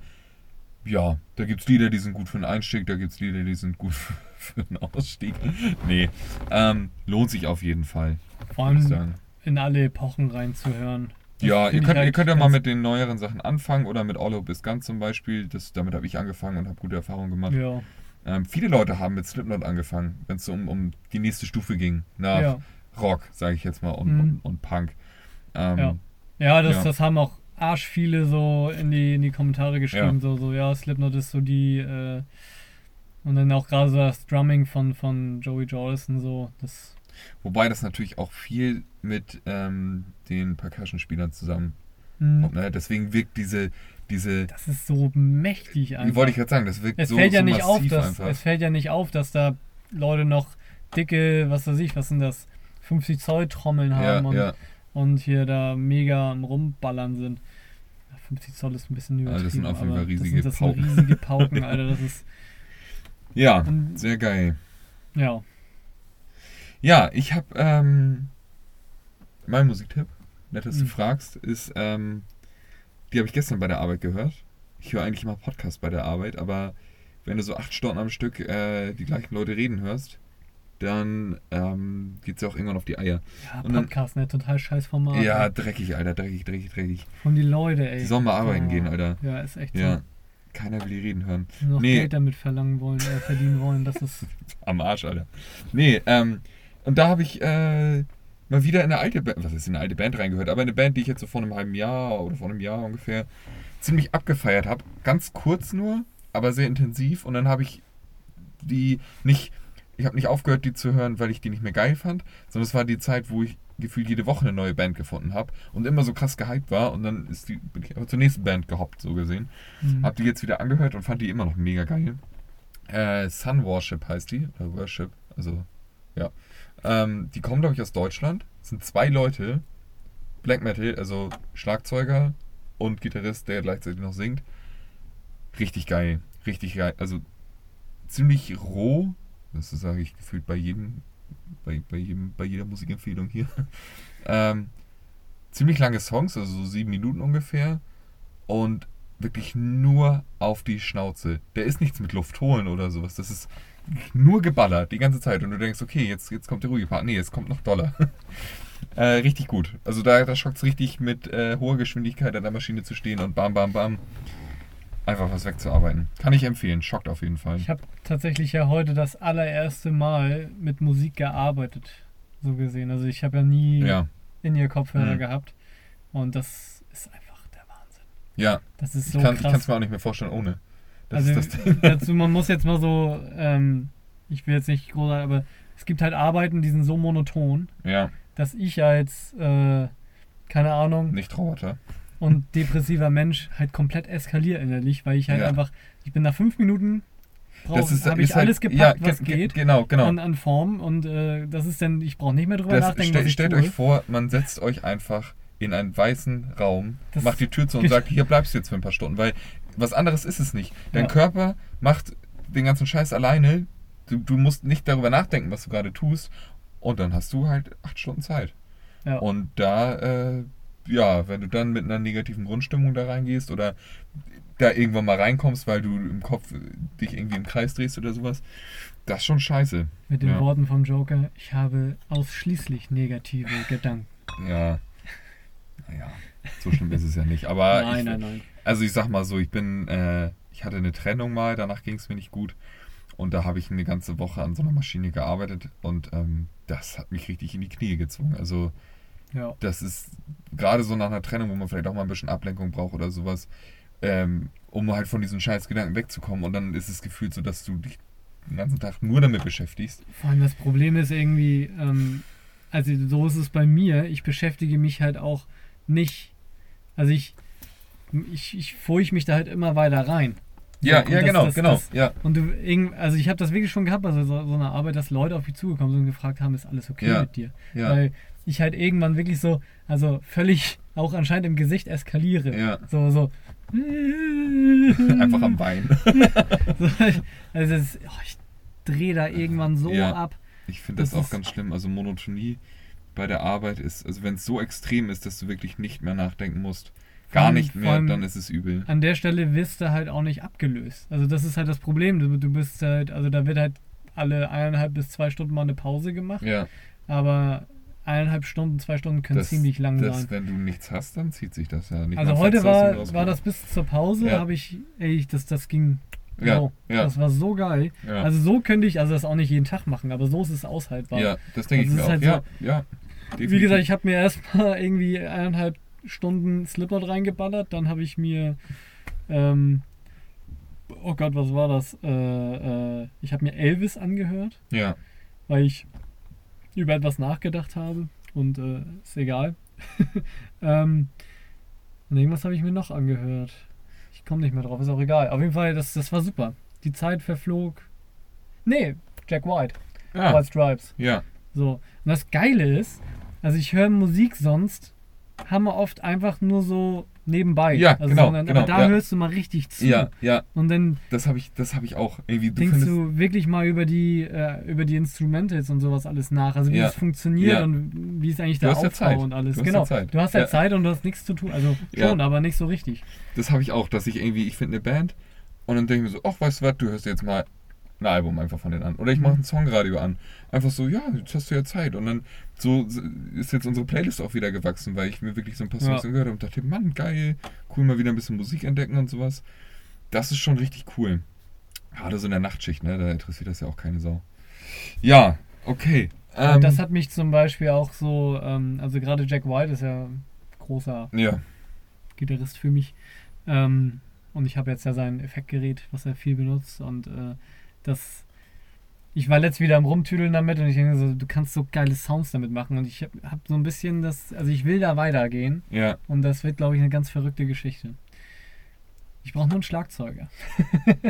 [SPEAKER 1] ja, da gibt es Lieder, die sind gut für einen Einstieg, da gibt es Lieder, die sind gut für einen Ausstieg. Nee, ähm, lohnt sich auf jeden Fall,
[SPEAKER 2] Vor allem in alle Epochen reinzuhören. Das
[SPEAKER 1] Ja, ihr könnt, ihr könnt ja mal mit den neueren Sachen anfangen oder mit All Hope is Gone zum Beispiel. Das, damit habe ich angefangen und habe gute Erfahrungen gemacht.
[SPEAKER 2] Ja,
[SPEAKER 1] Ähm, viele Leute haben mit Slipknot angefangen, wenn es so um, um die nächste Stufe ging. Nach
[SPEAKER 2] ja.
[SPEAKER 1] Rock, sage ich jetzt mal, und,
[SPEAKER 2] Mhm.
[SPEAKER 1] und, und Punk. Ähm,
[SPEAKER 2] Ja. Ja, das,
[SPEAKER 1] Ja.
[SPEAKER 2] das haben auch arsch viele so in die, in die Kommentare geschrieben, so, so, ja, Slipknot ist so die, äh, und dann auch gerade so das Drumming von, von Joey Jordison, so, das,
[SPEAKER 1] Wobei das natürlich auch viel mit ähm, den Percussion-Spielern zusammen
[SPEAKER 2] hm,
[SPEAKER 1] kommt. Ne? Deswegen wirkt diese, diese
[SPEAKER 2] das ist so mächtig einfach.
[SPEAKER 1] wollte ich gerade sagen, das wirkt
[SPEAKER 2] es
[SPEAKER 1] so,
[SPEAKER 2] fällt ja
[SPEAKER 1] so
[SPEAKER 2] nicht auf, dass,
[SPEAKER 1] einfach.
[SPEAKER 2] es fällt ja nicht auf, dass da Leute noch dicke, was weiß ich, was sind das, 50 Zoll Trommeln haben
[SPEAKER 1] ja,
[SPEAKER 2] und,
[SPEAKER 1] ja.
[SPEAKER 2] Und hier da mega am Rumballern sind. Ja, 50 Zoll ist ein bisschen
[SPEAKER 1] Also
[SPEAKER 2] übertrieben.
[SPEAKER 1] das sind auf jeden
[SPEAKER 2] aber
[SPEAKER 1] Fall riesige
[SPEAKER 2] das sind, das sind
[SPEAKER 1] Pauken.
[SPEAKER 2] riesige Pauken, Alter, das ist,
[SPEAKER 1] ja,
[SPEAKER 2] und,
[SPEAKER 1] sehr geil.
[SPEAKER 2] ja.
[SPEAKER 1] Ja, ich habe ähm, mein Musiktipp, nett, dass du
[SPEAKER 2] Mhm.
[SPEAKER 1] fragst, ist, ähm, die habe ich gestern bei der Arbeit gehört. Ich höre eigentlich immer Podcasts bei der Arbeit, aber wenn du so acht Stunden am Stück äh, die gleichen Leute reden hörst, dann ähm, geht es ja auch irgendwann auf die Eier.
[SPEAKER 2] Ja,
[SPEAKER 1] Und dann-
[SPEAKER 2] Podcast, ne? Total scheiß Format.
[SPEAKER 1] Ja,
[SPEAKER 2] ey.
[SPEAKER 1] dreckig, Alter, dreckig, dreckig, dreckig.
[SPEAKER 2] Von die Leute, ey.
[SPEAKER 1] Die sollen mal arbeiten
[SPEAKER 2] Oh.
[SPEAKER 1] gehen, Alter.
[SPEAKER 2] Ja, ist echt
[SPEAKER 1] Ja,
[SPEAKER 2] so.
[SPEAKER 1] keiner will die reden hören.
[SPEAKER 2] Die noch
[SPEAKER 1] Nee.
[SPEAKER 2] Geld damit verlangen wollen, äh, verdienen wollen, das ist.
[SPEAKER 1] Am Arsch, Alter. Nee, ähm, und da habe ich äh, mal wieder in eine alte Band, was ist in eine alte Band reingehört, aber eine Band, die ich jetzt so vor einem halben Jahr oder vor einem Jahr ungefähr ziemlich abgefeiert habe. Ganz kurz nur, aber sehr intensiv. Und dann habe ich die nicht, ich habe nicht aufgehört, die zu hören, weil ich die nicht mehr geil fand, sondern es war die Zeit, wo ich gefühlt jede Woche eine neue Band gefunden habe und immer so krass gehypt war und dann ist die, bin ich aber zur nächsten Band gehoppt, so gesehen.
[SPEAKER 2] Mhm.
[SPEAKER 1] Hab die jetzt wieder angehört und fand die immer noch mega geil. Äh, Sun Worship heißt die, oder Worship, also ja. Ähm, die kommen, glaube ich, aus Deutschland. Das sind zwei Leute, Black Metal, also Schlagzeuger und Gitarrist, der gleichzeitig noch singt. Richtig geil, richtig geil. Also ziemlich roh, das sage ich gefühlt bei jedem, bei, bei jedem, bei jeder Musikempfehlung hier. ähm, ziemlich lange Songs, also so sieben Minuten ungefähr. Und wirklich nur auf die Schnauze. Der ist nichts mit Luft holen oder sowas. Das ist nur geballert die ganze Zeit. Und du denkst, okay, jetzt, jetzt kommt der ruhige Part. Nee, jetzt kommt noch Dollar. äh, richtig gut. Also da, da schockt es richtig mit äh, hoher Geschwindigkeit an der Maschine zu stehen und bam, bam, bam. Einfach was wegzuarbeiten. Kann ich empfehlen, schockt auf jeden Fall.
[SPEAKER 2] Ich habe tatsächlich ja heute das allererste Mal mit Musik gearbeitet, so gesehen. Also ich habe ja nie
[SPEAKER 1] Ja,
[SPEAKER 2] in ihr Kopfhörer
[SPEAKER 1] Mhm.
[SPEAKER 2] gehabt und das ist einfach der Wahnsinn.
[SPEAKER 1] ja.
[SPEAKER 2] Das ist
[SPEAKER 1] Ich
[SPEAKER 2] so
[SPEAKER 1] kann es mir auch nicht mehr vorstellen ohne. Das
[SPEAKER 2] also
[SPEAKER 1] ist das Ding.
[SPEAKER 2] dazu, man muss jetzt mal so, ähm, ich will jetzt nicht groß, aber es gibt halt Arbeiten, die sind so monoton,
[SPEAKER 1] Ja,
[SPEAKER 2] dass ich als, äh, keine Ahnung,
[SPEAKER 1] nicht Roboter.
[SPEAKER 2] Und depressiver Mensch halt komplett eskaliere innerlich, weil ich halt
[SPEAKER 1] Ja.
[SPEAKER 2] einfach, ich bin nach fünf Minuten,
[SPEAKER 1] Das ist,
[SPEAKER 2] habe ich
[SPEAKER 1] halt-
[SPEAKER 2] alles gepackt,
[SPEAKER 1] ja,
[SPEAKER 2] was
[SPEAKER 1] ge- ge-
[SPEAKER 2] geht,
[SPEAKER 1] Genau, genau.
[SPEAKER 2] an, an Form und äh, das ist dann, ich brauche nicht mehr drüber
[SPEAKER 1] Das,
[SPEAKER 2] nachdenken, ich
[SPEAKER 1] stellt
[SPEAKER 2] tue.
[SPEAKER 1] euch vor, man setzt euch einfach in einen weißen Raum,
[SPEAKER 2] Das
[SPEAKER 1] macht die Tür zu und sagt, hier bleibst du jetzt für ein paar Stunden, weil was anderes ist es nicht. Dein
[SPEAKER 2] Ja.
[SPEAKER 1] Körper macht den ganzen Scheiß alleine. Du, du musst nicht darüber nachdenken, was du gerade tust. Und dann hast du halt acht Stunden Zeit.
[SPEAKER 2] Ja.
[SPEAKER 1] Und da, äh, ja, wenn du dann mit einer negativen Grundstimmung da reingehst oder da irgendwann mal reinkommst, weil du im Kopf dich irgendwie im Kreis drehst oder sowas, das ist schon scheiße.
[SPEAKER 2] Mit den
[SPEAKER 1] Ja.
[SPEAKER 2] Worten vom Joker, ich habe ausschließlich negative Gedanken.
[SPEAKER 1] Ja. Naja, so schlimm ist es ja nicht. Aber
[SPEAKER 2] nein,
[SPEAKER 1] ich,
[SPEAKER 2] nein, nein.
[SPEAKER 1] Also ich sag mal so, ich bin, äh, ich hatte eine Trennung mal, danach ging es mir nicht gut. Und da habe ich eine ganze Woche an so einer Maschine gearbeitet und ähm, das hat mich richtig in die Knie gezwungen. Also
[SPEAKER 2] Ja.
[SPEAKER 1] das ist gerade so nach einer Trennung, wo man vielleicht auch mal ein bisschen Ablenkung braucht oder sowas, ähm, um halt von diesen Scheißgedanken wegzukommen. Und dann ist es gefühlt so, dass du dich den ganzen Tag nur damit beschäftigst.
[SPEAKER 2] Vor allem das Problem ist irgendwie, ähm, also so ist es bei mir, ich beschäftige mich halt auch nicht, also ich, ich, ich furche mich da halt immer weiter rein.
[SPEAKER 1] Ja,
[SPEAKER 2] und
[SPEAKER 1] ja,
[SPEAKER 2] das-
[SPEAKER 1] genau,
[SPEAKER 2] das-
[SPEAKER 1] genau.
[SPEAKER 2] das-
[SPEAKER 1] ja,
[SPEAKER 2] Und du, also ich habe das wirklich schon gehabt, also so, so eine Arbeit, dass Leute auf mich zugekommen sind und gefragt haben, ist alles okay
[SPEAKER 1] Ja.
[SPEAKER 2] mit dir?
[SPEAKER 1] ja,
[SPEAKER 2] Weil ich halt irgendwann wirklich so, also völlig auch anscheinend im Gesicht eskaliere.
[SPEAKER 1] ja.
[SPEAKER 2] So, so.
[SPEAKER 1] Einfach am Wein.
[SPEAKER 2] So, also es, oh, ich drehe da irgendwann so
[SPEAKER 1] Ja.
[SPEAKER 2] ab.
[SPEAKER 1] Ich finde das,
[SPEAKER 2] Das
[SPEAKER 1] auch
[SPEAKER 2] ist-
[SPEAKER 1] ganz schlimm. Also Monotonie bei der Arbeit ist, also wenn es so extrem ist, dass du wirklich nicht mehr nachdenken musst, gar nicht mehr, dann ist es übel.
[SPEAKER 2] An der Stelle wirst du halt auch nicht abgelöst. Also das ist halt das Problem. Du, du bist halt, also da wird halt alle eineinhalb bis zwei Stunden mal eine Pause gemacht.
[SPEAKER 1] Ja,
[SPEAKER 2] Aber eineinhalb Stunden, zwei Stunden können
[SPEAKER 1] das,
[SPEAKER 2] ziemlich lang
[SPEAKER 1] das,
[SPEAKER 2] sein.
[SPEAKER 1] wenn du nichts hast, dann zieht sich das ja nicht.
[SPEAKER 2] Also heute war, war das bis zur Pause,
[SPEAKER 1] Ja.
[SPEAKER 2] habe ich, ey, das, das ging.
[SPEAKER 1] Ja,
[SPEAKER 2] wow.
[SPEAKER 1] ja.
[SPEAKER 2] Das war so geil.
[SPEAKER 1] ja.
[SPEAKER 2] Also so könnte ich, also das auch nicht jeden Tag machen, aber so ist es aushaltbar.
[SPEAKER 1] ja, das denke
[SPEAKER 2] Also
[SPEAKER 1] ich mir auch.
[SPEAKER 2] halt
[SPEAKER 1] ja, ja.
[SPEAKER 2] Wie gesagt, ich habe mir erstmal irgendwie eineinhalb Stunden Slipknot reingeballert, dann habe ich mir, ähm, oh Gott, was war das? Äh, äh, ich habe mir Elvis angehört,
[SPEAKER 1] Ja,
[SPEAKER 2] weil ich über etwas nachgedacht habe und äh, ist egal. ähm, und irgendwas habe ich mir noch angehört. Ich komme nicht mehr drauf, ist auch egal. Auf jeden Fall, das, das war super. Die Zeit verflog. Nee, Jack White,
[SPEAKER 1] ja,
[SPEAKER 2] White Stripes.
[SPEAKER 1] ja,
[SPEAKER 2] So. Und das Geile ist, also ich höre Musik sonst, haben wir oft einfach nur so nebenbei.
[SPEAKER 1] Ja,
[SPEAKER 2] also
[SPEAKER 1] genau,
[SPEAKER 2] sondern,
[SPEAKER 1] genau,
[SPEAKER 2] aber da
[SPEAKER 1] ja.
[SPEAKER 2] hörst du mal richtig zu.
[SPEAKER 1] ja, ja.
[SPEAKER 2] Und dann
[SPEAKER 1] Das habe ich, das habe ich auch. Irgendwie, du
[SPEAKER 2] denkst du wirklich mal über die, äh, über die Instrumentals und sowas alles nach. Also wie
[SPEAKER 1] Ja.
[SPEAKER 2] es funktioniert
[SPEAKER 1] Ja.
[SPEAKER 2] und wie ist eigentlich der
[SPEAKER 1] hast
[SPEAKER 2] Aufbau
[SPEAKER 1] Zeit.
[SPEAKER 2] und alles.
[SPEAKER 1] Du hast
[SPEAKER 2] genau.
[SPEAKER 1] ja Zeit.
[SPEAKER 2] Du hast
[SPEAKER 1] Ja.
[SPEAKER 2] Zeit und du hast nichts zu tun. Also schon, aber nicht so richtig.
[SPEAKER 1] das habe ich auch, dass ich irgendwie, ich finde eine Band und dann denke ich mir so, ach, weißt du was, du hörst jetzt mal ein Album einfach von denen an. Oder ich mache ein Songradio an. Einfach so, ja, jetzt hast du ja Zeit. Und dann so ist jetzt unsere Playlist auch wieder gewachsen, weil ich mir wirklich so ein paar Songs
[SPEAKER 2] Ja.
[SPEAKER 1] gehört habe und dachte, Mann, geil, cool, mal wieder ein bisschen Musik entdecken und sowas. Das ist schon richtig cool. Gerade so in der Nachtschicht, ne? Da interessiert das ja auch keine Sau. Ja, okay. Ähm,
[SPEAKER 2] und das hat mich zum Beispiel auch so, ähm, also gerade Jack White ist ja ein großer
[SPEAKER 1] ja,
[SPEAKER 2] Gitarrist für mich. Ähm, und ich habe jetzt ja sein Effektgerät, was er viel benutzt. Und äh, das. Ich war letzt wieder am Rumtüdeln damit und ich denke so, du kannst so geile Sounds damit machen. Und ich habe hab so ein bisschen das. Also ich will da weitergehen.
[SPEAKER 1] ja,
[SPEAKER 2] Und das wird, glaube ich, eine ganz verrückte Geschichte. Ich brauche nur einen Schlagzeuger.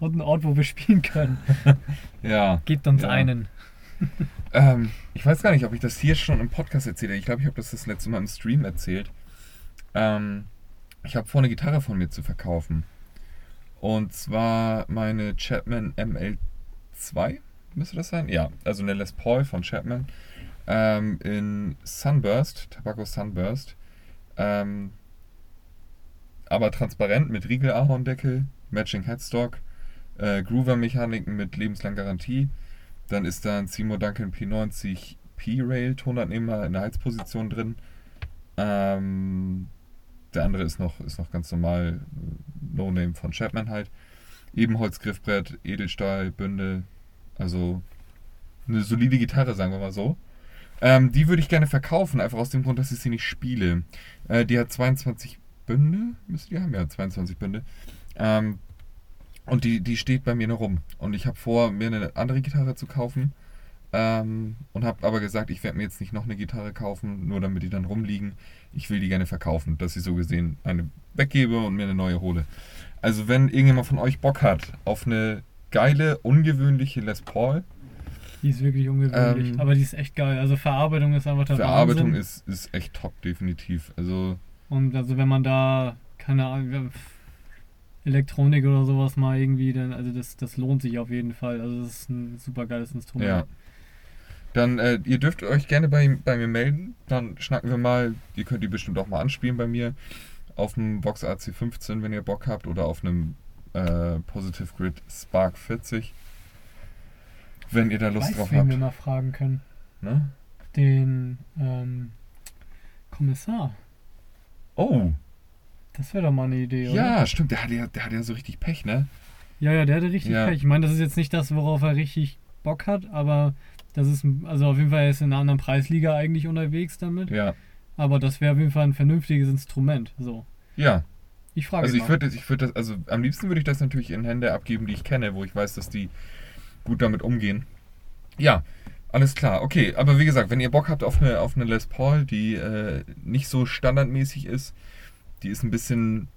[SPEAKER 2] und einen Ort, wo wir spielen können.
[SPEAKER 1] ja.
[SPEAKER 2] Gebt uns
[SPEAKER 1] Ja.
[SPEAKER 2] einen.
[SPEAKER 1] Ähm, ich weiß gar nicht, ob ich das hier schon im Podcast erzählt habe. Ich glaube, ich habe das das letzte Mal im Stream erzählt. Ähm, ich habe vor, eine Gitarre von mir zu verkaufen. Und zwar meine Chapman ML2, müsste das sein? Ja, also eine Les Paul von Chapman. Ähm, in Sunburst, Tobacco Sunburst. Ähm, aber transparent mit Riegel-Ahorndeckel, Matching Headstock, äh, Groover-Mechaniken mit lebenslang Garantie. Dann ist da ein Seymour Duncan P90 P-Rail Tonabnehmer in der Heizposition drin. Ähm, der andere ist noch, ist noch ganz normal äh, No Name von Chapman halt. Edelstahl, Bünde. Also eine solide Gitarre, sagen wir mal so. Ähm, die würde ich gerne verkaufen, einfach aus dem Grund, dass ich sie nicht spiele. Äh, die hat 22 Bünde, müsste die haben, ja, 22 Bünde. Ähm, und die, die steht bei mir noch rum. Und ich habe vor, mir eine andere Gitarre zu kaufen. Ähm, und habe aber gesagt, ich werde mir jetzt nicht noch eine Gitarre kaufen, nur damit die dann rumliegen. Ich will die gerne verkaufen, dass ich so gesehen eine weggebe und mir eine neue hole. Also wenn irgendjemand von euch Bock hat auf eine geile, ungewöhnliche Les Paul.
[SPEAKER 2] Die ist wirklich ungewöhnlich,
[SPEAKER 1] Ähm,
[SPEAKER 2] aber die ist echt geil. Also Verarbeitung ist einfach der
[SPEAKER 1] Verarbeitung
[SPEAKER 2] Wahnsinn.
[SPEAKER 1] ist, ist echt top, definitiv. Also
[SPEAKER 2] Und also wenn man da, keine Ahnung, Elektronik oder sowas mal irgendwie, dann, also das, das lohnt sich auf jeden Fall. Also das ist ein super geiles Instrument.
[SPEAKER 1] Ja. Dann, äh, ihr dürft euch gerne bei, bei mir melden. Dann schnacken wir mal. Ihr könnt die bestimmt auch mal anspielen bei mir. Auf dem Box AC15, wenn ihr Bock habt. Oder auf einem äh, Positive Grid Spark 40. Wenn ihr da Lust
[SPEAKER 2] weißt,
[SPEAKER 1] drauf habt.
[SPEAKER 2] wir mal fragen können?
[SPEAKER 1] Ne?
[SPEAKER 2] Den ähm, Kommissar.
[SPEAKER 1] Oh,
[SPEAKER 2] Das wäre doch mal eine Idee, oder?
[SPEAKER 1] ja, stimmt. Der hat ja, der hat ja so richtig Pech, ne?
[SPEAKER 2] Ja, ja, der hatte richtig
[SPEAKER 1] Ja.
[SPEAKER 2] Pech. Ich meine, das ist jetzt nicht das, worauf er richtig Bock hat, aber das ist, also auf jeden Fall ist in einer anderen Preisliga eigentlich unterwegs damit.
[SPEAKER 1] Ja.
[SPEAKER 2] Aber das wäre auf jeden Fall ein vernünftiges Instrument. So.
[SPEAKER 1] Ja.
[SPEAKER 2] Ich frage
[SPEAKER 1] Also ich würde ich würd das, also am liebsten würde ich das natürlich in Hände abgeben, die ich kenne, wo ich weiß, dass die gut damit umgehen. Ja, alles klar. Okay, aber wie gesagt, wenn ihr Bock habt auf eine, auf eine Les Paul, die äh, nicht so standardmäßig ist, die ist ein bisschen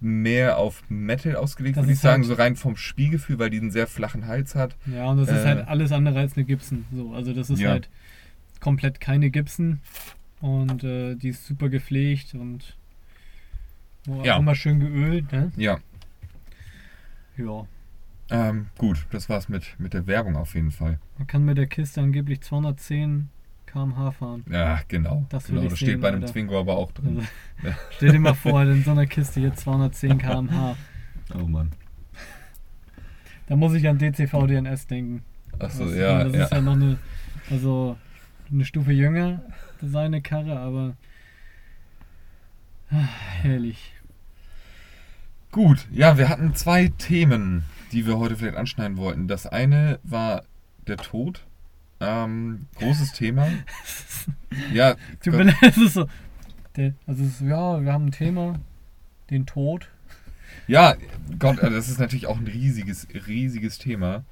[SPEAKER 1] mehr auf Metal ausgelegt, würde ich
[SPEAKER 2] ist
[SPEAKER 1] sagen,
[SPEAKER 2] halt-
[SPEAKER 1] so rein vom Spielgefühl, weil die einen sehr flachen Hals hat.
[SPEAKER 2] Ja, und das ist
[SPEAKER 1] Äh,
[SPEAKER 2] halt alles andere als eine Gibson. So, also das ist
[SPEAKER 1] Ja.
[SPEAKER 2] halt komplett keine Gibson. Und äh, die ist super gepflegt und oh, auch
[SPEAKER 1] Ja.
[SPEAKER 2] immer schön geölt, ne?
[SPEAKER 1] Ja,
[SPEAKER 2] Ja.
[SPEAKER 1] ähm, gut, das war's mit, mit der Werbung auf jeden Fall.
[SPEAKER 2] Man kann mit der Kiste angeblich 210 km/h fahren.
[SPEAKER 1] Ja, genau.
[SPEAKER 2] Das
[SPEAKER 1] genau,
[SPEAKER 2] ich
[SPEAKER 1] das steht
[SPEAKER 2] sehen,
[SPEAKER 1] bei einem
[SPEAKER 2] Alter.
[SPEAKER 1] Twingo aber auch drin.
[SPEAKER 2] Also,
[SPEAKER 1] Ja.
[SPEAKER 2] stell dir mal vor, in so einer Kiste hier 210 km/h.
[SPEAKER 1] Oh Mann.
[SPEAKER 2] Da muss ich an DCV DNS denken.
[SPEAKER 1] Achso,
[SPEAKER 2] Das-
[SPEAKER 1] ja,
[SPEAKER 2] Das
[SPEAKER 1] ja.
[SPEAKER 2] ist ja noch eine, also eine Stufe jünger, seine Karre, aber ah, herrlich.
[SPEAKER 1] Gut, ja, wir hatten zwei Themen, die wir heute vielleicht anschneiden wollten. Das eine war der Tod. Ähm, großes Thema. Ja,
[SPEAKER 2] mir leid, es ist so. Also ist, ja, wir haben ein Thema, den Tod.
[SPEAKER 1] ja, Gott, äh, das ist natürlich auch ein riesiges, riesiges Thema.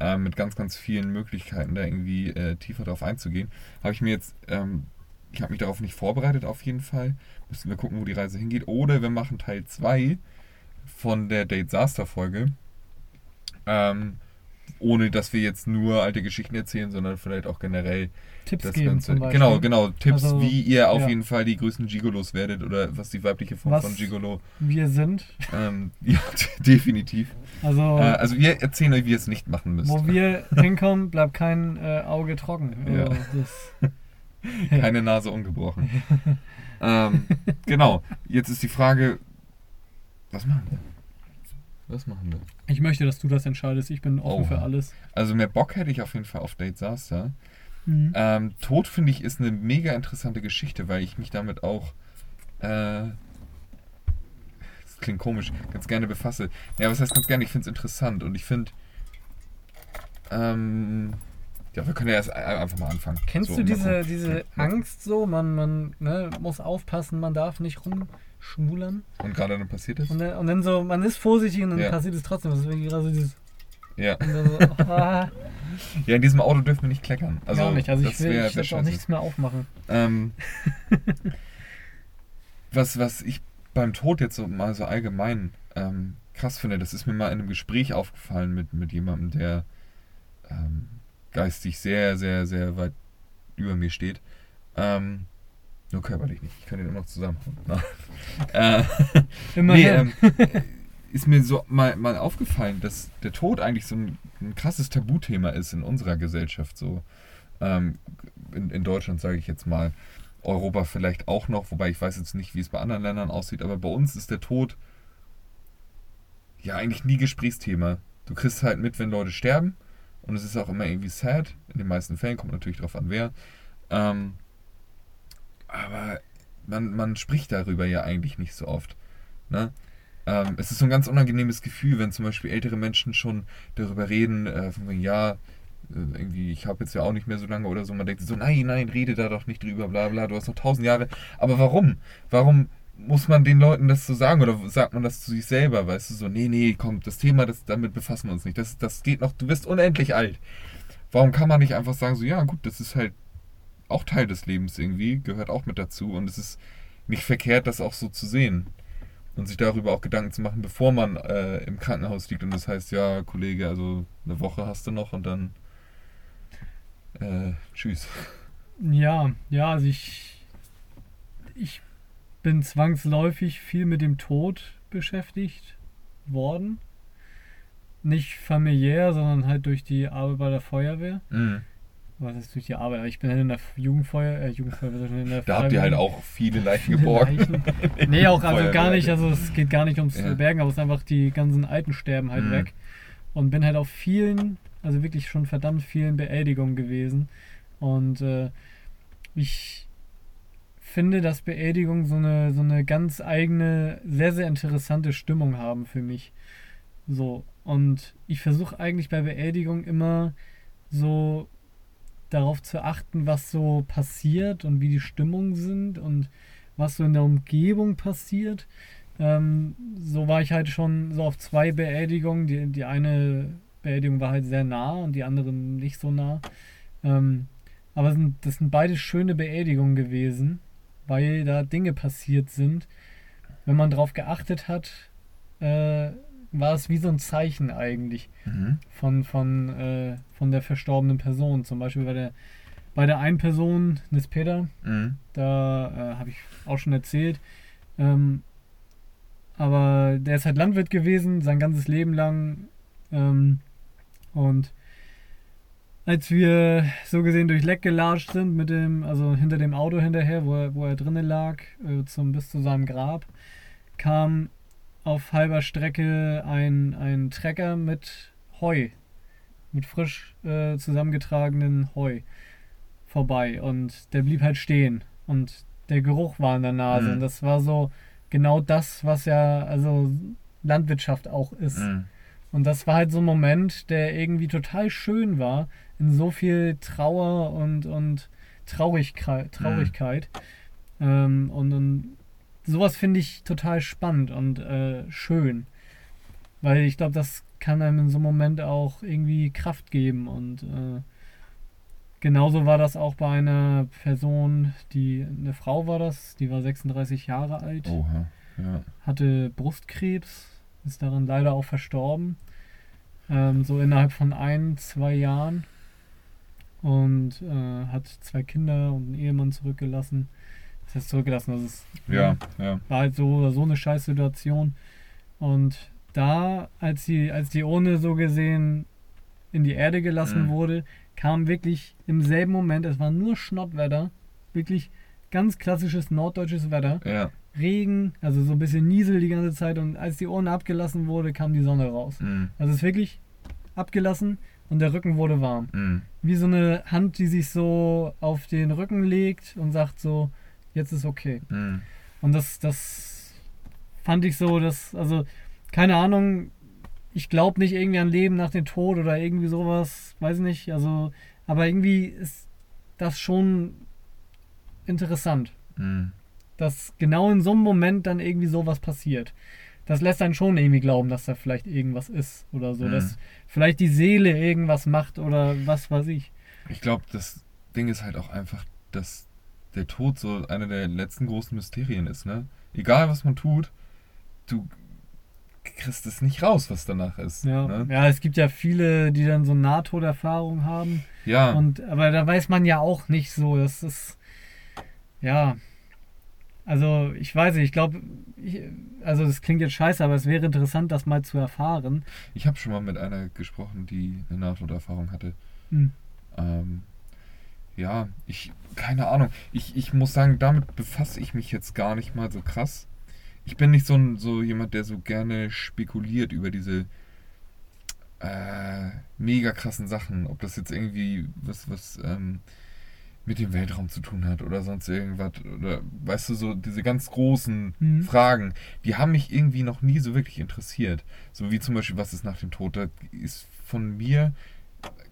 [SPEAKER 1] äh, mit ganz, ganz vielen Möglichkeiten, da irgendwie äh, tiefer drauf einzugehen. Habe ich mir jetzt, ähm, ich habe mich darauf nicht vorbereitet, auf jeden Fall. Müssen wir gucken, wo die Reise hingeht. Oder wir machen Teil 2 von der Date Saster Folge. Ähm, ohne dass wir jetzt nur alte Geschichten erzählen, sondern vielleicht auch generell
[SPEAKER 2] Tipps
[SPEAKER 1] das
[SPEAKER 2] geben
[SPEAKER 1] Ganze. Genau, genau. Tipps,
[SPEAKER 2] Also,
[SPEAKER 1] wie ihr auf
[SPEAKER 2] ja.
[SPEAKER 1] jeden Fall die größten Gigolos werdet oder was die weibliche Form
[SPEAKER 2] Was-
[SPEAKER 1] von Gigolo.
[SPEAKER 2] Wir sind,
[SPEAKER 1] Ähm, ja, definitiv.
[SPEAKER 2] also
[SPEAKER 1] Äh, also wir erzählen euch, wie ihr es nicht machen müsst.
[SPEAKER 2] wo wir hinkommen, bleibt kein äh, Auge trocken.
[SPEAKER 1] Ja.
[SPEAKER 2] Also, das,
[SPEAKER 1] Keine Nase ungebrochen. ähm, genau. Jetzt ist die Frage, was machen wir? Was machen wir?
[SPEAKER 2] ich möchte, dass du das entscheidest. Ich bin offen
[SPEAKER 1] Oha.
[SPEAKER 2] für alles.
[SPEAKER 1] Also mehr Bock hätte ich auf jeden Fall auf Date Saster.
[SPEAKER 2] Mhm.
[SPEAKER 1] Ähm, Tod finde ich ist eine mega interessante Geschichte, weil ich mich damit auch, äh, das klingt komisch, ganz gerne befasse. Ja, was heißt ganz gerne? Ich finde es interessant und ich finde, ähm, ja, wir können ja erst ein- einfach mal anfangen.
[SPEAKER 2] Kennst
[SPEAKER 1] So,
[SPEAKER 2] du diese, diese Angst so? Man, man ne, muss aufpassen, man darf nicht rumschmulern.
[SPEAKER 1] Und gerade dann passiert es?
[SPEAKER 2] Und dann, und dann so, man ist vorsichtig und dann
[SPEAKER 1] Ja.
[SPEAKER 2] passiert es trotzdem. Das ist wirklich gerade so dieses.
[SPEAKER 1] Ja.
[SPEAKER 2] So, ah,
[SPEAKER 1] ja, in diesem Auto dürfen wir nicht kleckern. Also,
[SPEAKER 2] gar nicht. Also ich will
[SPEAKER 1] wär-
[SPEAKER 2] ich
[SPEAKER 1] wär
[SPEAKER 2] auch nichts mehr aufmachen.
[SPEAKER 1] Ähm, was, was ich beim Tod jetzt so mal so allgemein ähm, krass finde, das ist mir mal in einem Gespräch aufgefallen mit, mit jemandem, der ähm, geistig sehr, sehr, sehr weit über mir steht. Ähm, nur körperlich nicht. Ich kann den immer noch zusammenhauen. äh, nee, ähm, ist mir so mal, mal aufgefallen, dass der Tod eigentlich so ein, ein krasses Tabuthema ist in unserer Gesellschaft. So ähm, in, in Deutschland sage ich jetzt mal, Europa vielleicht auch noch, wobei ich weiß jetzt nicht, wie es bei anderen Ländern aussieht, aber bei uns ist der Tod ja eigentlich nie Gesprächsthema. Du kriegst halt mit, wenn Leute sterben und es ist auch immer irgendwie sad. In den meisten Fällen kommt natürlich drauf an, wer. Ähm, aber man, man spricht darüber ja eigentlich nicht so oft. Ne? Ähm, es ist so ein ganz unangenehmes Gefühl, wenn zum Beispiel ältere Menschen schon darüber reden, äh, von ja, äh, irgendwie, ich habe jetzt ja auch nicht mehr so lange oder so. Man denkt so, nein, nein, rede da doch nicht drüber, bla bla, du hast noch tausend Jahre. Aber warum? Warum muss man den Leuten das so sagen oder sagt man das zu sich selber? Weißt du, so, nee, nee, komm, das Thema, das, damit befassen wir uns nicht. Das, das geht noch, du bist unendlich alt. Warum kann man nicht einfach sagen, so, ja, gut, das ist halt auch Teil des Lebens irgendwie, gehört auch mit dazu und es ist nicht verkehrt, das auch so zu sehen und sich darüber auch Gedanken zu machen, bevor man äh, im Krankenhaus liegt und das heißt, ja, Kollege, also eine Woche hast du noch und dann äh, tschüss.
[SPEAKER 2] Ja, ja, also ich, ich bin zwangsläufig viel mit dem Tod beschäftigt worden. Nicht familiär, sondern halt durch die Arbeit bei der Feuerwehr.
[SPEAKER 1] Mhm.
[SPEAKER 2] Was ist durch die Arbeit? Aber Ich bin halt in der Jugendfeuer, äh, Jugendfeuerwehr, in der
[SPEAKER 1] Da habt ihr halt auch viele Leichen geborgen.
[SPEAKER 2] Leichen. Nee, auch also gar nicht, also es geht gar nicht ums
[SPEAKER 1] Ja.
[SPEAKER 2] Bergen, aber es ist einfach die ganzen Alten sterben halt
[SPEAKER 1] Mhm.
[SPEAKER 2] weg. Und bin halt auf vielen, also wirklich schon verdammt vielen Beerdigungen gewesen. Und äh, ich finde, dass Beerdigungen so eine, so eine ganz eigene, sehr, sehr interessante Stimmung haben für mich. So. Und ich versuche eigentlich bei Beerdigungen immer so darauf zu achten, was so passiert und wie die Stimmungen sind und was so in der Umgebung passiert. Ähm, so war ich halt schon so auf zwei Beerdigungen. Die, die eine Beerdigung war halt sehr nah und die andere nicht so nah. Ähm, aber sind, das sind beide schöne Beerdigungen gewesen, weil da Dinge passiert sind. Wenn man drauf geachtet hat, äh, war es wie so ein Zeichen eigentlich
[SPEAKER 1] Mhm.
[SPEAKER 2] von, von, äh, von der verstorbenen Person. Zum Beispiel bei der, bei der einen Person, Nis Peter,
[SPEAKER 1] Mhm.
[SPEAKER 2] da äh, habe ich auch schon erzählt. Ähm, aber der ist halt Landwirt gewesen, sein ganzes Leben lang. Ähm, und als wir so gesehen durch Leck gelatscht sind, mit dem, also hinter dem Auto hinterher, wo er, wo er drinnen lag, äh, zum, bis zu seinem Grab, kam auf halber Strecke ein, ein Trecker mit Heu, mit frisch äh, zusammengetragenen Heu vorbei. Und der blieb halt stehen. Und der Geruch war in der Nase.
[SPEAKER 1] Mhm.
[SPEAKER 2] Und das war so genau das, was ja, also Landwirtschaft auch ist.
[SPEAKER 1] Mhm.
[SPEAKER 2] Und das war halt so ein Moment, der irgendwie total schön war, in so viel Trauer und, und Traurigkeit. Traurigkeit. Ähm, und, und sowas finde ich total spannend und äh, schön. Weil ich glaube, das kann einem in so einem Moment auch irgendwie Kraft geben. Und äh, genauso war das auch bei einer Person, die, eine Frau war das, die war 36 Jahre alt
[SPEAKER 1] Oha. Ja.
[SPEAKER 2] hatte Brustkrebs, ist daran leider auch verstorben. Ähm, so innerhalb von ein, zwei Jahren. Und äh, hat zwei Kinder und einen Ehemann zurückgelassen. Das zurückgelassen, das ist,
[SPEAKER 1] Ja, ja.
[SPEAKER 2] war halt so oder so eine Scheißsituation. Und da, als die, als die Urne so gesehen in die Erde gelassen
[SPEAKER 1] Mhm.
[SPEAKER 2] wurde, kam wirklich im selben Moment, es war nur Schnottwetter, wirklich ganz klassisches norddeutsches Wetter.
[SPEAKER 1] Ja.
[SPEAKER 2] Regen, also so ein bisschen Niesel die ganze Zeit und als die Urne abgelassen wurde, kam die Sonne raus.
[SPEAKER 1] Mhm.
[SPEAKER 2] Also es ist wirklich abgelassen und der Rücken wurde warm.
[SPEAKER 1] Mhm.
[SPEAKER 2] Wie so eine Hand, die sich so auf den Rücken legt und sagt so, jetzt ist okay.
[SPEAKER 1] Mhm.
[SPEAKER 2] Und das, das fand ich so, dass, also, keine Ahnung, ich glaube nicht irgendwie an Leben nach dem Tod oder irgendwie sowas, weiß nicht, also, aber irgendwie ist das schon interessant
[SPEAKER 1] Mhm.
[SPEAKER 2] dass genau in so einem Moment dann irgendwie sowas passiert. Das lässt einen schon irgendwie glauben, dass da vielleicht irgendwas ist oder so,
[SPEAKER 1] Mhm.
[SPEAKER 2] dass vielleicht die Seele irgendwas macht oder was weiß ich.
[SPEAKER 1] Ich glaube, das Ding ist halt auch einfach, dass der Tod so eine der letzten großen Mysterien ist, ne? Egal was man tut, du kriegst es nicht raus, was danach ist.
[SPEAKER 2] Ja,
[SPEAKER 1] Ne?
[SPEAKER 2] ja es gibt ja viele, die dann so Nahtoderfahrung haben.
[SPEAKER 1] ja.
[SPEAKER 2] Und, aber da weiß man ja auch nicht so. Das ist, ja, also ich weiß nicht, ich glaube, also das klingt jetzt scheiße, aber es wäre interessant, das mal zu erfahren.
[SPEAKER 1] Ich habe schon mal mit einer gesprochen, die eine Nahtoderfahrung hatte.
[SPEAKER 2] Hm.
[SPEAKER 1] Ähm, ja, ich, keine Ahnung. Ich, ich muss sagen, damit befasse ich mich jetzt gar nicht mal so krass. Ich bin nicht so, ein, so jemand, der so gerne spekuliert über diese äh, mega krassen Sachen. Ob das jetzt irgendwie was, was ähm, mit dem Weltraum zu tun hat oder sonst irgendwas. Oder weißt du, so diese ganz großen
[SPEAKER 2] Mhm.
[SPEAKER 1] Fragen, die haben mich irgendwie noch nie so wirklich interessiert. So wie zum Beispiel, was ist nach dem Tod? Da ist von mir,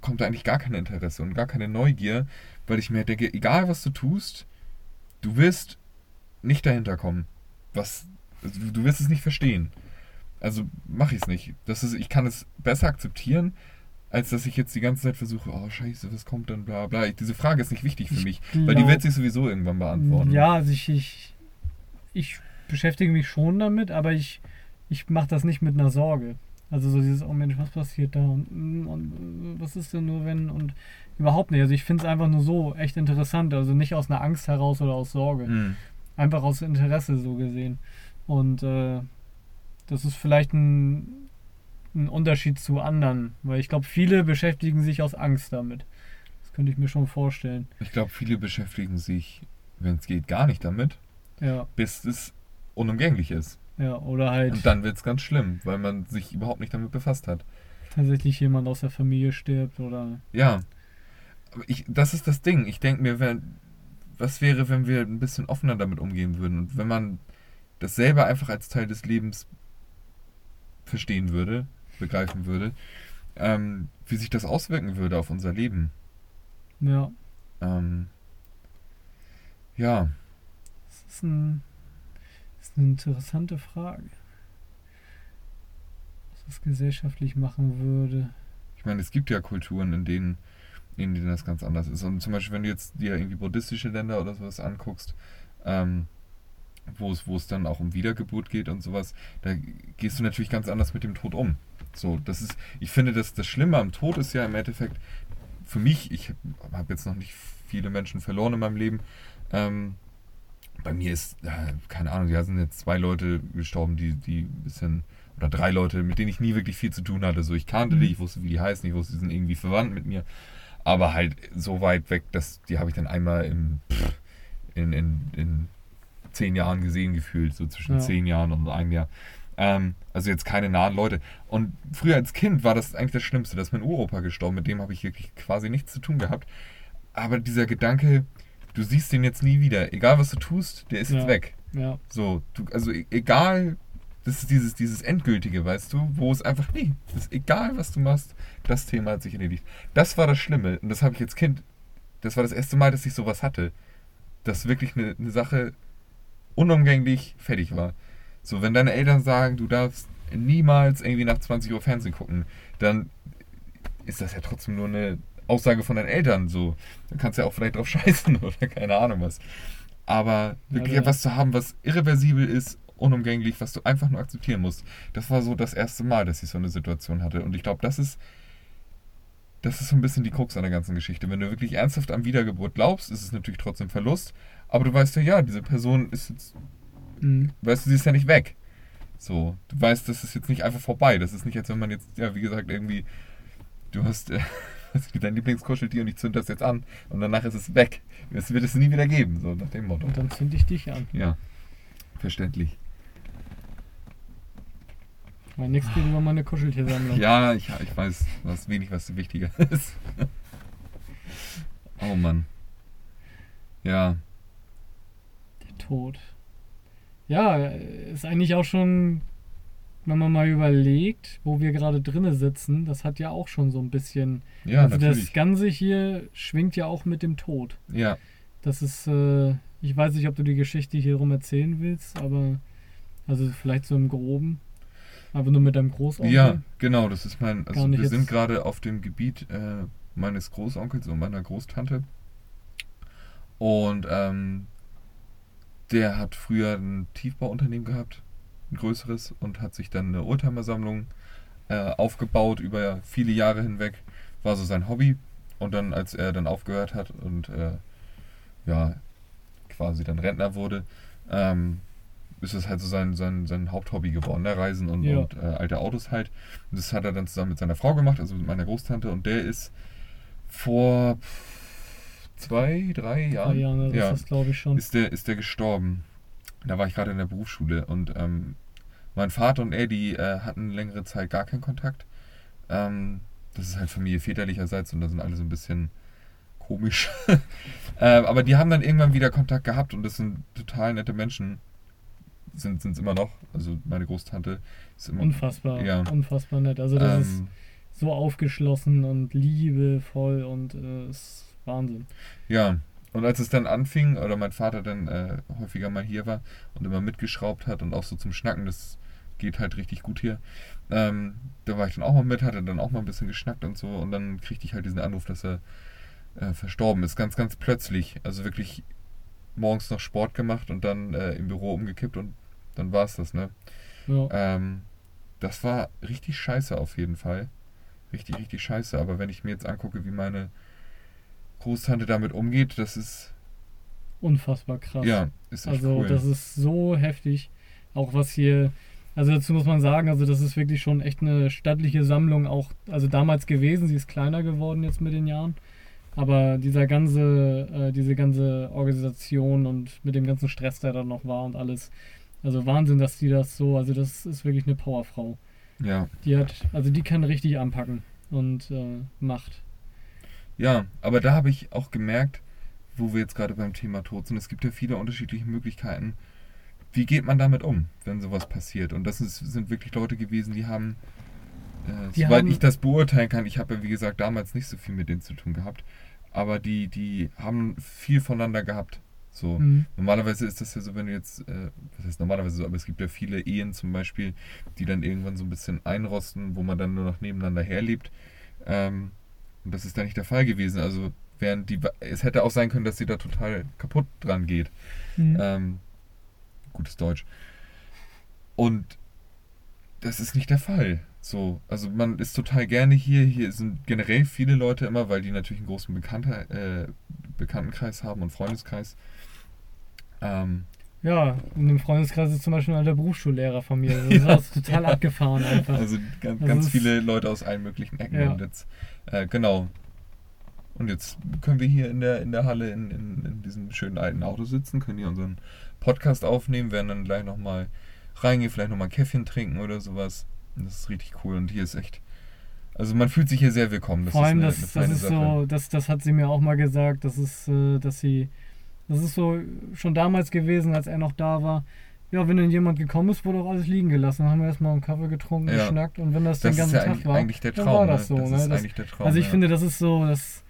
[SPEAKER 1] kommt da eigentlich gar kein Interesse und gar keine Neugier, weil ich mir denke, egal was du tust, du wirst nicht dahinter kommen. Was, also du- wirst es nicht verstehen. Also mache ich es nicht. Das ist, ich kann es besser akzeptieren, als dass ich jetzt die ganze Zeit versuche, oh scheiße, was kommt dann, bla bla. Ich, diese Frage ist nicht wichtig für
[SPEAKER 2] Ich
[SPEAKER 1] mich, weil die
[SPEAKER 2] glaub-
[SPEAKER 1] wird sich sowieso irgendwann beantworten.
[SPEAKER 2] Ja, also ich, ich, ich beschäftige mich schon damit, aber ich, ich mache das nicht mit einer Sorge. Also so dieses, oh Mensch, was passiert da und, und äh, was ist denn nur wenn und überhaupt nicht. Also ich finde es einfach nur so echt interessant. Also nicht aus einer Angst heraus oder aus Sorge.
[SPEAKER 1] Hm.
[SPEAKER 2] Einfach aus Interesse so gesehen. Und äh, das ist vielleicht ein, ein Unterschied zu anderen, weil ich glaube, viele beschäftigen sich aus Angst damit. Das könnte ich mir schon vorstellen.
[SPEAKER 1] Ich glaube, viele beschäftigen sich, wenn es geht, gar nicht damit,
[SPEAKER 2] Ja,
[SPEAKER 1] bis es unumgänglich ist.
[SPEAKER 2] ja. Oder halt
[SPEAKER 1] Und dann wird es ganz schlimm, weil man sich überhaupt nicht damit befasst hat.
[SPEAKER 2] tatsächlich jemand aus der Familie stirbt oder.
[SPEAKER 1] Ja. Ich, das ist das Ding. Ich denke mir, wenn, was wäre, wenn wir ein bisschen offener damit umgehen würden und wenn man das selber einfach als Teil des Lebens verstehen würde, begreifen würde, ähm, wie sich das auswirken würde auf unser Leben.
[SPEAKER 2] Ja,
[SPEAKER 1] Ähm, ja,
[SPEAKER 2] das ist, ein, das ist eine interessante Frage. Was das gesellschaftlich machen würde.
[SPEAKER 1] ich meine, es gibt ja Kulturen, in denen, in denen das ganz anders ist. Und zum Beispiel, wenn du jetzt dir irgendwie buddhistische Länder oder sowas anguckst, ähm, wo es, wo es dann auch um Wiedergeburt geht und sowas, da gehst du natürlich ganz anders mit dem Tod um. So, das ist, ich finde, dass das Schlimme am Tod ist ja im Endeffekt für mich, ich habe jetzt noch nicht viele Menschen verloren in meinem Leben. Ähm, bei mir ist, äh, keine Ahnung, da sind jetzt zwei Leute gestorben, die, die ein bisschen, oder drei Leute, mit denen ich nie wirklich viel zu tun hatte. So, ich kannte die, ich wusste, wie die heißen, ich wusste, die sind irgendwie verwandt mit mir. Aber halt so weit weg, dass die habe ich dann einmal pff, in, in, in zehn Jahren gesehen gefühlt, so zwischen
[SPEAKER 2] Ja.
[SPEAKER 1] zehn Jahren und einem Jahr. Ähm, also jetzt keine nahen Leute. Und früher als Kind war das eigentlich das Schlimmste, dass mein Uropa gestorben, mit dem habe ich wirklich quasi nichts zu tun gehabt. Aber dieser Gedanke, du siehst den jetzt nie wieder, egal was du tust, der ist
[SPEAKER 2] Ja.
[SPEAKER 1] jetzt weg.
[SPEAKER 2] Ja,
[SPEAKER 1] So, du, also e- egal, das ist dieses, dieses Endgültige, weißt du, wo es einfach, nee, das ist egal, was du machst, das Thema hat sich erledigt. Das war das Schlimme und das habe ich als Kind, das war das erste Mal, dass ich sowas hatte. Dass wirklich eine, eine Sache unumgänglich fertig war. So, wenn deine Eltern sagen, du darfst niemals irgendwie nach 20 Uhr Fernsehen gucken, dann ist das ja trotzdem nur eine Aussage von deinen Eltern. So, dann kannst du ja auch vielleicht drauf scheißen oder keine Ahnung was. Aber wirklich
[SPEAKER 2] Ja,
[SPEAKER 1] etwas zu haben, was irreversibel ist, unumgänglich, was du einfach nur akzeptieren musst. Das war so das erste Mal, dass ich so eine Situation hatte. Und ich glaube, das ist, das ist so ein bisschen die Krux an der ganzen Geschichte. Wenn du wirklich ernsthaft an Wiedergeburt glaubst, ist es natürlich trotzdem Verlust. Aber du weißt ja, ja, diese Person ist jetzt,
[SPEAKER 2] mhm.
[SPEAKER 1] weißt du, sie ist ja nicht weg. So, du weißt, das ist jetzt nicht einfach vorbei. Das ist nicht, als wenn man jetzt, ja, wie gesagt, irgendwie, du hast äh, dein Lieblingskuscheltier und ich zünd das jetzt an und danach ist es weg. Das wird es nie wieder geben, so nach dem Motto.
[SPEAKER 2] und dann zünde ich dich an.
[SPEAKER 1] Ja, verständlich.
[SPEAKER 2] Weil nichts geht über meine Kuscheltiersammlung.
[SPEAKER 1] Ja, ich, ich weiß, was wenig, was wichtiger ist. oh Mann. Ja,
[SPEAKER 2] Der Tod. Ja, ist eigentlich auch schon, wenn man mal überlegt, wo wir gerade drinne sitzen, das hat ja auch schon so ein bisschen.
[SPEAKER 1] ja,
[SPEAKER 2] also das
[SPEAKER 1] natürlich.
[SPEAKER 2] Ganze hier schwingt ja auch mit dem Tod.
[SPEAKER 1] Ja,
[SPEAKER 2] Das ist, äh, ich weiß nicht, ob du die Geschichte hier rum erzählen willst, aber also vielleicht so im Groben. Aber nur mit deinem Großonkel.
[SPEAKER 1] ja, genau, das ist mein, also wir sind gerade auf dem Gebiet äh, meines Großonkels und meiner Großtante. Und ähm, der hat früher ein Tiefbauunternehmen gehabt, ein größeres, und hat sich dann eine Oldtimer-Sammlung äh, aufgebaut über viele Jahre hinweg. War so sein Hobby. Und dann, als er dann aufgehört hat und äh, ja, quasi dann Rentner wurde, ähm, ist es halt so sein, sein, sein Haupthobby geworden, ne? Reisen und,
[SPEAKER 2] Ja.
[SPEAKER 1] und äh, alte Autos halt. Und das hat er dann zusammen mit seiner Frau gemacht, also mit meiner Großtante. Und der ist vor zwei, drei
[SPEAKER 2] Drei
[SPEAKER 1] Jahren,
[SPEAKER 2] Jahre, das
[SPEAKER 1] ja,
[SPEAKER 2] ist glaube ich schon.
[SPEAKER 1] ist, der, ist der gestorben. Da war ich gerade in der Berufsschule und ähm, mein Vater und er, die äh, hatten längere Zeit gar keinen Kontakt. Ähm, das ist halt Familie väterlicherseits und da sind alle so ein bisschen komisch. äh, aber die haben dann irgendwann wieder Kontakt gehabt und das sind total nette Menschen. Sind es immer noch. Also meine Großtante ist immer.
[SPEAKER 2] Unfassbar,
[SPEAKER 1] Ja.
[SPEAKER 2] unfassbar nett. Also das ist
[SPEAKER 1] Ähm,
[SPEAKER 2] so aufgeschlossen und liebevoll und äh, ist Wahnsinn.
[SPEAKER 1] Ja, und als es dann anfing, oder mein Vater dann äh, häufiger mal hier war und immer mitgeschraubt hat und auch so zum Schnacken, das geht halt richtig gut hier, ähm, da war ich dann auch mal mit, hatte dann auch mal ein bisschen geschnackt und so und dann kriegte ich halt diesen Anruf, dass er äh, verstorben ist, ganz, ganz plötzlich. Also wirklich morgens noch Sport gemacht und dann äh, im Büro umgekippt und dann war es das, ne?
[SPEAKER 2] Ja.
[SPEAKER 1] Ähm, das war richtig scheiße auf jeden Fall. Richtig, richtig scheiße. Aber wenn ich mir jetzt angucke, wie meine Großtante damit umgeht, das ist,
[SPEAKER 2] Unfassbar krass.
[SPEAKER 1] ja, ist echt
[SPEAKER 2] Also
[SPEAKER 1] cool.
[SPEAKER 2] das ist so heftig. Auch was hier, also dazu muss man sagen, also das ist wirklich schon echt eine stattliche Sammlung, auch also damals gewesen. Sie ist kleiner geworden jetzt mit den Jahren. Aber dieser ganze, äh, diese ganze Organisation und mit dem ganzen Stress, der da noch war und alles. Also Wahnsinn, dass die das so, also das ist wirklich eine Powerfrau.
[SPEAKER 1] ja.
[SPEAKER 2] Die hat, also die kann richtig anpacken und äh, macht.
[SPEAKER 1] ja, aber da habe ich auch gemerkt, wo wir jetzt gerade beim Thema Tod sind, es gibt ja viele unterschiedliche Möglichkeiten. Wie geht man damit um, wenn sowas passiert? Und das ist, sind wirklich Leute gewesen, die haben, äh,
[SPEAKER 2] Die
[SPEAKER 1] soweit
[SPEAKER 2] haben-
[SPEAKER 1] ich das beurteilen kann, ich habe ja wie gesagt damals nicht so viel mit denen zu tun gehabt, aber die, die haben viel voneinander gehabt. So.
[SPEAKER 2] Mhm.
[SPEAKER 1] Normalerweise ist das ja so, wenn du jetzt, äh, was heißt normalerweise so, aber es gibt ja viele Ehen zum Beispiel, die dann irgendwann so ein bisschen einrosten, wo man dann nur noch nebeneinander herlebt. Ähm, und das ist da nicht der Fall gewesen. Also während die, es hätte auch sein können, dass sie da total kaputt dran geht.
[SPEAKER 2] Mhm.
[SPEAKER 1] Ähm, gutes Deutsch. Und das ist nicht der Fall. So, also man ist total gerne hier. Hier sind generell viele Leute immer, weil die natürlich einen großen Bekannter, äh, Bekanntenkreis haben und Freundeskreis. Ähm,
[SPEAKER 2] Ja, in dem Freundeskreis ist zum Beispiel ein alter Berufsschullehrer von mir. Das ist total abgefahren einfach.
[SPEAKER 1] Also ganz,
[SPEAKER 2] Also
[SPEAKER 1] ganz viele Leute aus allen möglichen Ecken.
[SPEAKER 2] Ja.
[SPEAKER 1] Und jetzt, äh, genau. Und jetzt können wir hier in der, in der Halle in, in, in diesem schönen alten Auto sitzen, können hier unseren Podcast aufnehmen, werden dann gleich nochmal reingehen, vielleicht nochmal ein Käffchen trinken oder sowas. Das ist richtig cool. Und hier ist echt. Also man fühlt sich hier sehr willkommen. Das
[SPEAKER 2] Vor allem,
[SPEAKER 1] ist eine,
[SPEAKER 2] das,
[SPEAKER 1] eine
[SPEAKER 2] das ist
[SPEAKER 1] Sache.
[SPEAKER 2] so, das, das hat sie mir auch mal gesagt, das ist, äh, dass sie, das ist so schon damals gewesen, als er noch da war. Ja, wenn dann jemand gekommen ist, wurde auch alles liegen gelassen. Dann haben wir erstmal einen Kaffee getrunken,
[SPEAKER 1] Ja.
[SPEAKER 2] geschnackt und wenn das,
[SPEAKER 1] Das
[SPEAKER 2] den ganzen
[SPEAKER 1] ja
[SPEAKER 2] Tag war,
[SPEAKER 1] der
[SPEAKER 2] dann
[SPEAKER 1] Traum.
[SPEAKER 2] war das
[SPEAKER 1] ne?
[SPEAKER 2] so.
[SPEAKER 1] das
[SPEAKER 2] ne?
[SPEAKER 1] ist
[SPEAKER 2] Das,
[SPEAKER 1] eigentlich der Traum.
[SPEAKER 2] also ich
[SPEAKER 1] ja.
[SPEAKER 2] finde, das ist so, das,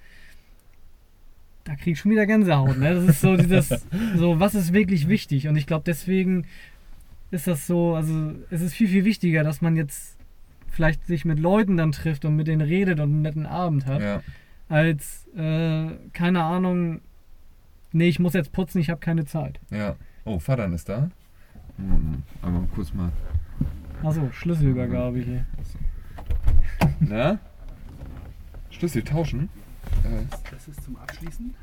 [SPEAKER 2] da krieg ich schon wieder Gänsehaut. Ne? Das ist so dieses, so was ist wirklich wichtig und ich glaube deswegen ist das so, also es ist viel, viel wichtiger, dass man jetzt vielleicht sich mit Leuten dann trifft und mit denen redet und einen netten Abend hat
[SPEAKER 1] ja.
[SPEAKER 2] als, äh, keine Ahnung, nee, ich muss jetzt putzen, ich habe keine Zeit.
[SPEAKER 1] ja. Oh, Vater ist da. Hm, Aber kurz mal.
[SPEAKER 2] Achso, Schlüsselübergabe hier.
[SPEAKER 1] Na? Schlüssel tauschen?
[SPEAKER 3] Das ist zum Abschließen.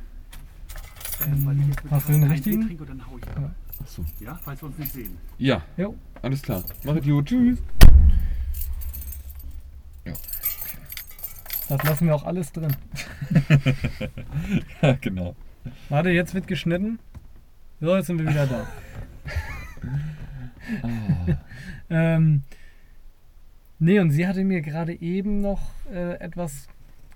[SPEAKER 3] Ähm,
[SPEAKER 2] Hast du den richtigen?
[SPEAKER 3] trinke dann hau ich ab.
[SPEAKER 2] Ja.
[SPEAKER 1] Achso.
[SPEAKER 3] Ja, falls wir uns nicht sehen.
[SPEAKER 1] Ja,
[SPEAKER 2] Jo,
[SPEAKER 1] alles klar. Mach es gut. Tschüss. Ja.
[SPEAKER 2] das lassen wir auch alles drin.
[SPEAKER 1] ja, genau.
[SPEAKER 2] Warte, jetzt wird geschnitten. So, jetzt sind wir wieder da.
[SPEAKER 1] Ah,
[SPEAKER 2] Ähm, nee, und sie hatte mir gerade eben noch äh, etwas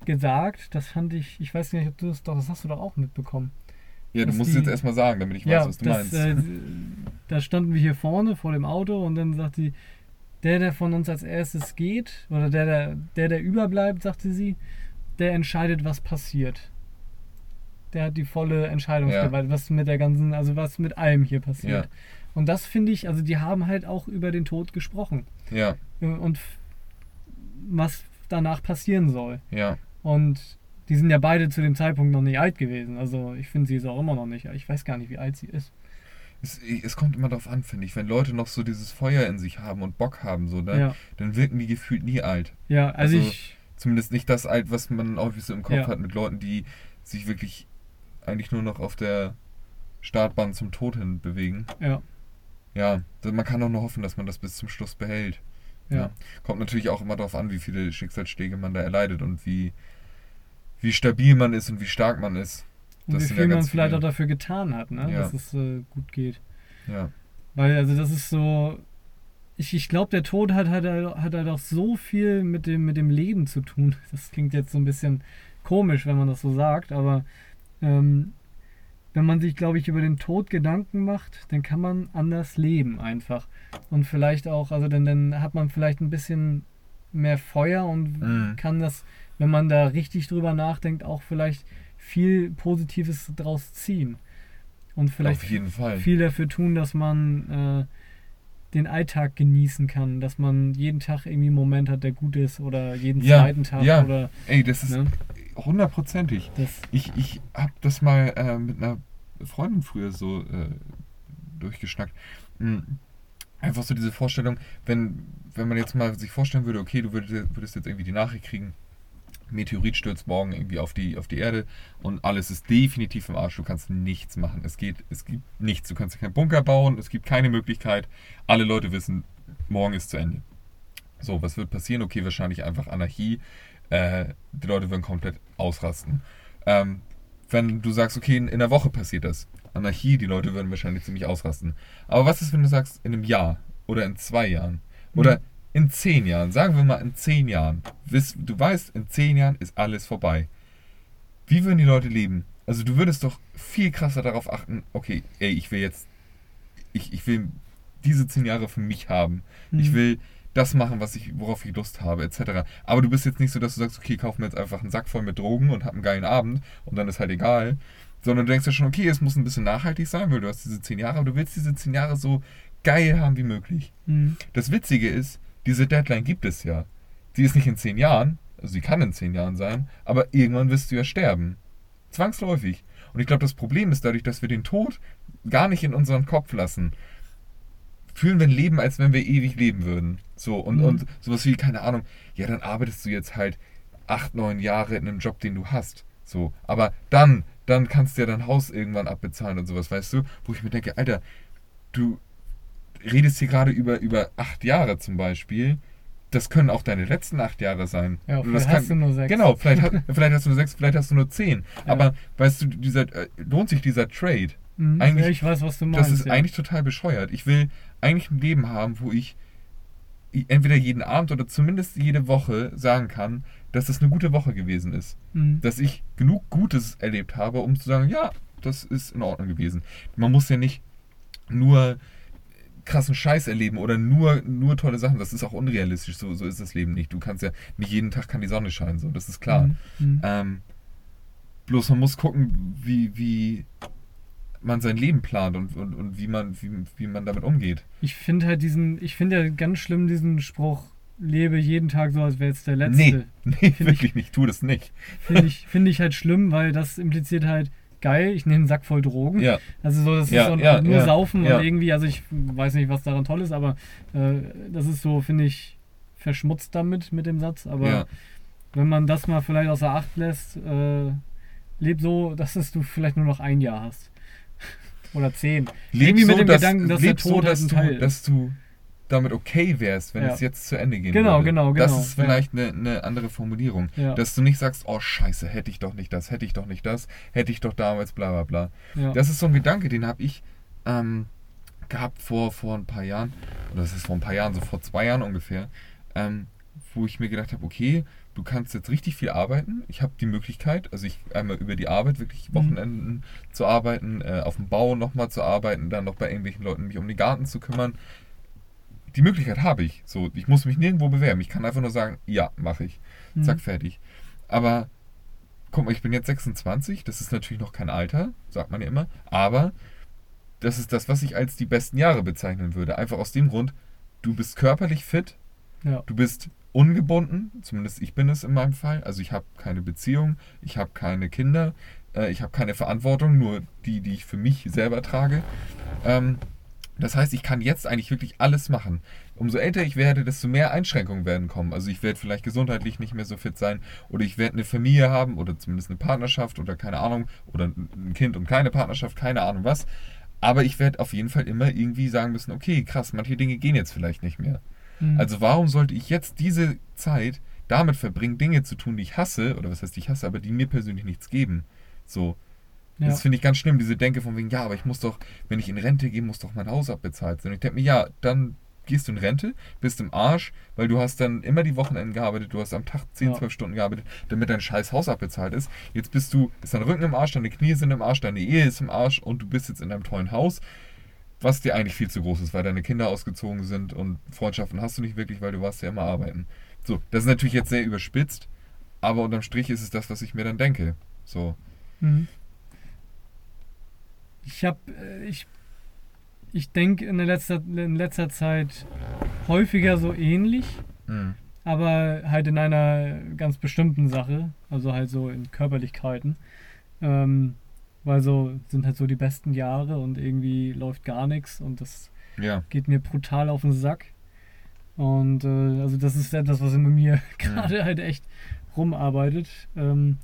[SPEAKER 2] gesagt. Das fand ich, ich weiß nicht, ob du das doch, das hast du doch auch mitbekommen.
[SPEAKER 1] Ja, du musst
[SPEAKER 2] die-
[SPEAKER 1] jetzt erstmal sagen, damit ich weiß,
[SPEAKER 2] ja,
[SPEAKER 1] was du
[SPEAKER 2] das,
[SPEAKER 1] meinst.
[SPEAKER 2] äh, da standen wir hier vorne vor dem Auto und dann sagt sie, der, der von uns als erstes geht, oder der, der, der, der überbleibt, sagte sie, der entscheidet, was passiert. Der hat die volle Entscheidungsgewalt, was mit der ganzen, also was mit allem hier passiert.
[SPEAKER 1] Ja.
[SPEAKER 2] Und das finde ich, also die haben halt auch über den Tod gesprochen
[SPEAKER 1] ja,
[SPEAKER 2] äh, und was danach passieren soll.
[SPEAKER 1] ja.
[SPEAKER 2] Und die sind ja beide zu dem Zeitpunkt noch nicht alt gewesen. Also ich finde, sie ist auch immer noch nicht. Ich weiß gar nicht, wie alt sie ist.
[SPEAKER 1] Es, es kommt immer darauf an, finde ich. Wenn Leute noch so dieses Feuer in sich haben und Bock haben, so, dann,
[SPEAKER 2] Ja,
[SPEAKER 1] dann wirken die gefühlt nie alt.
[SPEAKER 2] ja also,
[SPEAKER 1] Also-
[SPEAKER 2] ich.
[SPEAKER 1] Zumindest nicht das alt, was man häufig so im Kopf
[SPEAKER 2] Ja.
[SPEAKER 1] hat mit Leuten, die sich wirklich eigentlich nur noch auf der Startbahn zum Tod hin bewegen.
[SPEAKER 2] Ja,
[SPEAKER 1] Ja, man kann auch nur hoffen, dass man das bis zum Schluss behält.
[SPEAKER 2] ja.
[SPEAKER 1] Ja. Kommt natürlich auch immer darauf an, wie viele Schicksalsschläge man da erleidet und wie, wie stabil man ist und wie stark man ist.
[SPEAKER 2] Und
[SPEAKER 1] Das
[SPEAKER 2] wie viel
[SPEAKER 1] ja
[SPEAKER 2] man vielleicht
[SPEAKER 1] viele.
[SPEAKER 2] auch dafür getan hat, ne?
[SPEAKER 1] Ja.
[SPEAKER 2] dass es äh, gut geht.
[SPEAKER 1] Ja,
[SPEAKER 2] Weil, also das ist so. Ich, ich glaube, der Tod hat, hat, halt- hat halt auch so viel mit dem, mit dem Leben zu tun. Das klingt jetzt so ein bisschen komisch, wenn man das so sagt, aber ähm, wenn man sich, glaube ich, über den Tod Gedanken macht, dann kann man anders leben einfach. Und vielleicht auch, also dann, dann hat man vielleicht ein bisschen mehr Feuer und
[SPEAKER 1] Mhm.
[SPEAKER 2] kann das, wenn man da richtig drüber nachdenkt, auch vielleicht viel Positives draus ziehen. Und vielleicht viel dafür tun, dass man äh, den Alltag genießen kann, dass man jeden Tag irgendwie einen Moment hat, der gut ist oder jeden
[SPEAKER 1] Ja,
[SPEAKER 2] zweiten Tag
[SPEAKER 1] ja.
[SPEAKER 2] oder
[SPEAKER 1] Ey, das ist
[SPEAKER 2] ne,
[SPEAKER 1] hundertprozentig. Ich, ich habe das mal äh, mit einer Freundin früher so äh, durchgeschnackt. Mhm. Einfach so diese Vorstellung, wenn, wenn man jetzt mal sich vorstellen würde, okay, du würdest, würdest jetzt irgendwie die Nachricht kriegen, Meteorit stürzt morgen irgendwie auf die, auf die Erde und alles ist definitiv im Arsch. Du kannst nichts machen. Es geht, es gibt nichts. Du kannst keinen Bunker bauen, es gibt keine Möglichkeit. Alle Leute wissen, morgen ist zu Ende. So, was wird passieren? Okay, wahrscheinlich einfach Anarchie. Äh, die Leute würden komplett ausrasten. Ähm, wenn du sagst, okay, in, in einer Woche passiert das. Anarchie, die Leute würden wahrscheinlich ziemlich ausrasten. Aber was ist, wenn du sagst, in einem Jahr oder in zwei Jahren oder
[SPEAKER 2] Mhm.
[SPEAKER 1] In zehn Jahren, sagen wir mal in zehn Jahren, du weißt, in zehn Jahren ist alles vorbei. Wie würden die Leute leben? Also du würdest doch viel krasser darauf achten, okay, ey, ich will jetzt, ich, ich will diese zehn Jahre für mich haben. Ich
[SPEAKER 2] Mhm.
[SPEAKER 1] will das machen, was ich, worauf ich Lust habe, etc. Aber du bist jetzt nicht so, dass du sagst, okay, kauf mir jetzt einfach einen Sack voll mit Drogen und hab einen geilen Abend und dann ist halt egal. Sondern du denkst ja schon, okay, es muss ein bisschen nachhaltig sein, weil du hast diese zehn Jahre, aber du willst diese zehn Jahre so geil haben wie möglich.
[SPEAKER 2] Mhm.
[SPEAKER 1] Das Witzige ist, diese Deadline gibt es ja. Die ist nicht in zehn Jahren, also sie kann in zehn Jahren sein, aber irgendwann wirst du ja sterben. Zwangsläufig. Und ich glaube, das Problem ist dadurch, dass wir den Tod gar nicht in unseren Kopf lassen, fühlen wir ein Leben, als wenn wir ewig leben würden. So, und,
[SPEAKER 2] Mhm.
[SPEAKER 1] und sowas wie, keine Ahnung, ja, dann arbeitest du jetzt halt acht, neun Jahre in einem Job, den du hast. So, aber dann, dann kannst du ja dein Haus irgendwann abbezahlen und sowas, weißt du? Wo ich mir denke, Alter, du redest hier gerade über, über acht Jahre zum Beispiel. Das können auch deine letzten acht Jahre sein.
[SPEAKER 2] Ja, vielleicht
[SPEAKER 1] das
[SPEAKER 2] hast du nur sechs.
[SPEAKER 1] Genau, vielleicht, vielleicht hast du nur sechs, vielleicht hast du nur zehn.
[SPEAKER 2] Ja.
[SPEAKER 1] Aber weißt du, dieser, äh, lohnt sich dieser Trade?
[SPEAKER 2] Mhm.
[SPEAKER 1] eigentlich-
[SPEAKER 2] ja, ich weiß, was du meinst.
[SPEAKER 1] Das ist
[SPEAKER 2] ja.
[SPEAKER 1] eigentlich total bescheuert. Ich will eigentlich ein Leben haben, wo ich entweder jeden Abend oder zumindest jede Woche sagen kann, dass es eine gute Woche gewesen ist.
[SPEAKER 2] Mhm.
[SPEAKER 1] Dass ich genug Gutes erlebt habe, um zu sagen, ja, das ist in Ordnung gewesen. Man muss ja nicht nur krassen Scheiß erleben oder nur, nur tolle Sachen. Das ist auch unrealistisch. So, so ist das Leben nicht. Du kannst ja nicht jeden Tag kann die Sonne scheinen. So, das ist klar.
[SPEAKER 2] Mhm. Mhm.
[SPEAKER 1] Ähm, bloß man muss gucken, wie, wie man sein Leben plant und, und, und wie, man, wie, wie man damit umgeht.
[SPEAKER 2] Ich finde halt diesen, ich finde ja ganz schlimm diesen Spruch, lebe jeden Tag so, als wäre es der letzte.
[SPEAKER 1] Nee, nee,
[SPEAKER 2] Find ich-
[SPEAKER 1] wirklich nicht. Tu das nicht.
[SPEAKER 2] Finde ich, finde ich halt schlimm, weil das impliziert halt, geil, ich nehme einen Sack voll Drogen.
[SPEAKER 1] Ja,
[SPEAKER 2] Also so, das
[SPEAKER 1] Ja,
[SPEAKER 2] ist so
[SPEAKER 1] ja,
[SPEAKER 2] nur Saufen und irgendwie, also ich weiß nicht, was daran toll ist, aber äh, das ist so, finde ich, verschmutzt damit, mit dem Satz. Aber wenn man das mal vielleicht außer Acht lässt, äh, leb so, dass es du vielleicht nur noch ein Jahr hast. Oder zehn.
[SPEAKER 1] Leb
[SPEAKER 2] Irgendwie
[SPEAKER 1] so,
[SPEAKER 2] mit dem
[SPEAKER 1] dass,
[SPEAKER 2] Gedanken, dass der
[SPEAKER 1] so,
[SPEAKER 2] Tod halt
[SPEAKER 1] dass
[SPEAKER 2] ein
[SPEAKER 1] du, dass du damit okay wärst, wenn
[SPEAKER 2] Ja.
[SPEAKER 1] es jetzt zu Ende gehen
[SPEAKER 2] Genau,
[SPEAKER 1] würde.
[SPEAKER 2] genau,
[SPEAKER 1] Das
[SPEAKER 2] genau,
[SPEAKER 1] ist
[SPEAKER 2] ja.
[SPEAKER 1] vielleicht eine, eine andere Formulierung.
[SPEAKER 2] Ja.
[SPEAKER 1] Dass du nicht sagst, oh scheiße, hätte ich doch nicht das, hätte ich doch nicht das, hätte ich doch damals bla bla bla.
[SPEAKER 2] Ja.
[SPEAKER 1] Das ist so ein Gedanke, den habe ich ähm, gehabt vor, vor ein paar Jahren, oder das ist vor ein paar Jahren, so vor zwei Jahren ungefähr, ähm, wo ich mir gedacht habe, okay, du kannst jetzt richtig viel arbeiten. Ich habe die Möglichkeit, also ich einmal über die Arbeit wirklich
[SPEAKER 2] Mhm.
[SPEAKER 1] Wochenenden zu arbeiten, äh, auf dem Bau nochmal zu arbeiten, dann noch bei irgendwelchen Leuten mich um den Garten zu kümmern. Die Möglichkeit habe ich. So, ich muss mich nirgendwo bewerben. Ich kann einfach nur sagen, ja, mache ich.
[SPEAKER 2] Mhm.
[SPEAKER 1] Zack, fertig. Aber guck mal, ich bin jetzt 26, das ist natürlich noch kein Alter, sagt man ja immer, aber das ist das, was ich als die besten Jahre bezeichnen würde. Einfach aus dem Grund, du bist körperlich fit,
[SPEAKER 2] Ja.
[SPEAKER 1] du bist ungebunden, zumindest ich bin es in meinem Fall. Also ich habe keine Beziehung, ich habe keine Kinder, äh, ich habe keine Verantwortung, nur die, die ich für mich selber trage. Ähm, das heißt, ich kann jetzt eigentlich wirklich alles machen. Umso älter ich werde, desto mehr Einschränkungen werden kommen. Also ich werde vielleicht gesundheitlich nicht mehr so fit sein oder ich werde eine Familie haben oder zumindest eine Partnerschaft oder keine Ahnung oder ein Kind und keine Partnerschaft, keine Ahnung was. Aber ich werde auf jeden Fall immer irgendwie sagen müssen, okay, krass, manche Dinge gehen jetzt vielleicht nicht mehr.
[SPEAKER 2] Mhm.
[SPEAKER 1] Also warum sollte ich jetzt diese Zeit damit verbringen, Dinge zu tun, die ich hasse, oder was heißt ich hasse, aber die mir persönlich nichts geben? So.
[SPEAKER 2] Ja.
[SPEAKER 1] Das finde ich ganz schlimm, diese Denke von wegen, ja, aber ich muss doch, wenn ich in Rente gehe, muss doch mein Haus abbezahlt sein. Und ich denke mir, ja, dann gehst du in Rente, bist im Arsch, weil du hast dann immer die Wochenenden gearbeitet, du hast am Tag 10,
[SPEAKER 2] Ja.
[SPEAKER 1] 12 Stunden gearbeitet, damit dein scheiß Haus abbezahlt ist. Jetzt bist du, ist dein Rücken im Arsch, deine Knie sind im Arsch, deine Ehe ist im Arsch und du bist jetzt in einem tollen Haus, was dir eigentlich viel zu groß ist, weil deine Kinder ausgezogen sind und Freundschaften hast du nicht wirklich, weil du warst ja immer arbeiten. So, das ist natürlich jetzt sehr überspitzt, aber unterm Strich ist es das, was ich mir dann denke. So,
[SPEAKER 2] Mhm. Ich habe, ich, ich denke in, letzter, in letzter Zeit häufiger so ähnlich,
[SPEAKER 1] mm,
[SPEAKER 2] aber halt in einer ganz bestimmten Sache, also halt so in Körperlichkeiten. Ähm, weil so sind halt so die besten Jahre und irgendwie läuft gar nichts und das
[SPEAKER 1] ja,
[SPEAKER 2] geht mir brutal auf den Sack. Und äh, also das ist etwas, was in mir gerade halt echt rumarbeitet. Ähm,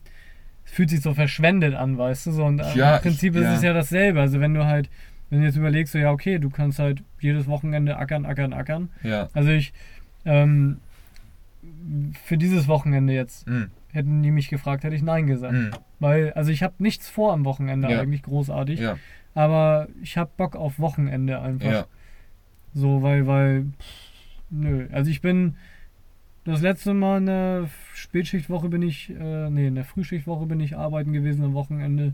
[SPEAKER 2] fühlt sich so verschwendet an, weißt du? So, und äh,
[SPEAKER 1] Ja,
[SPEAKER 2] im Prinzip
[SPEAKER 1] ich-
[SPEAKER 2] ist
[SPEAKER 1] ja.
[SPEAKER 2] es ja dasselbe. Also wenn du halt, wenn du jetzt überlegst, so ja okay, du kannst halt jedes Wochenende ackern, ackern, ackern.
[SPEAKER 1] ja,
[SPEAKER 2] Also ich, ähm, für dieses Wochenende jetzt,
[SPEAKER 1] mm,
[SPEAKER 2] hätten die mich gefragt, hätte ich Nein gesagt.
[SPEAKER 1] mm,
[SPEAKER 2] Weil, also ich habe nichts vor am Wochenende
[SPEAKER 1] Ja.
[SPEAKER 2] eigentlich großartig,
[SPEAKER 1] ja,
[SPEAKER 2] aber ich habe Bock auf Wochenende einfach.
[SPEAKER 1] ja,
[SPEAKER 2] So, weil, weil, pff, nö. Also ich bin, das letzte Mal in der Spätschichtwoche bin ich, äh, nee, in der Frühschichtwoche bin ich arbeiten gewesen am Wochenende.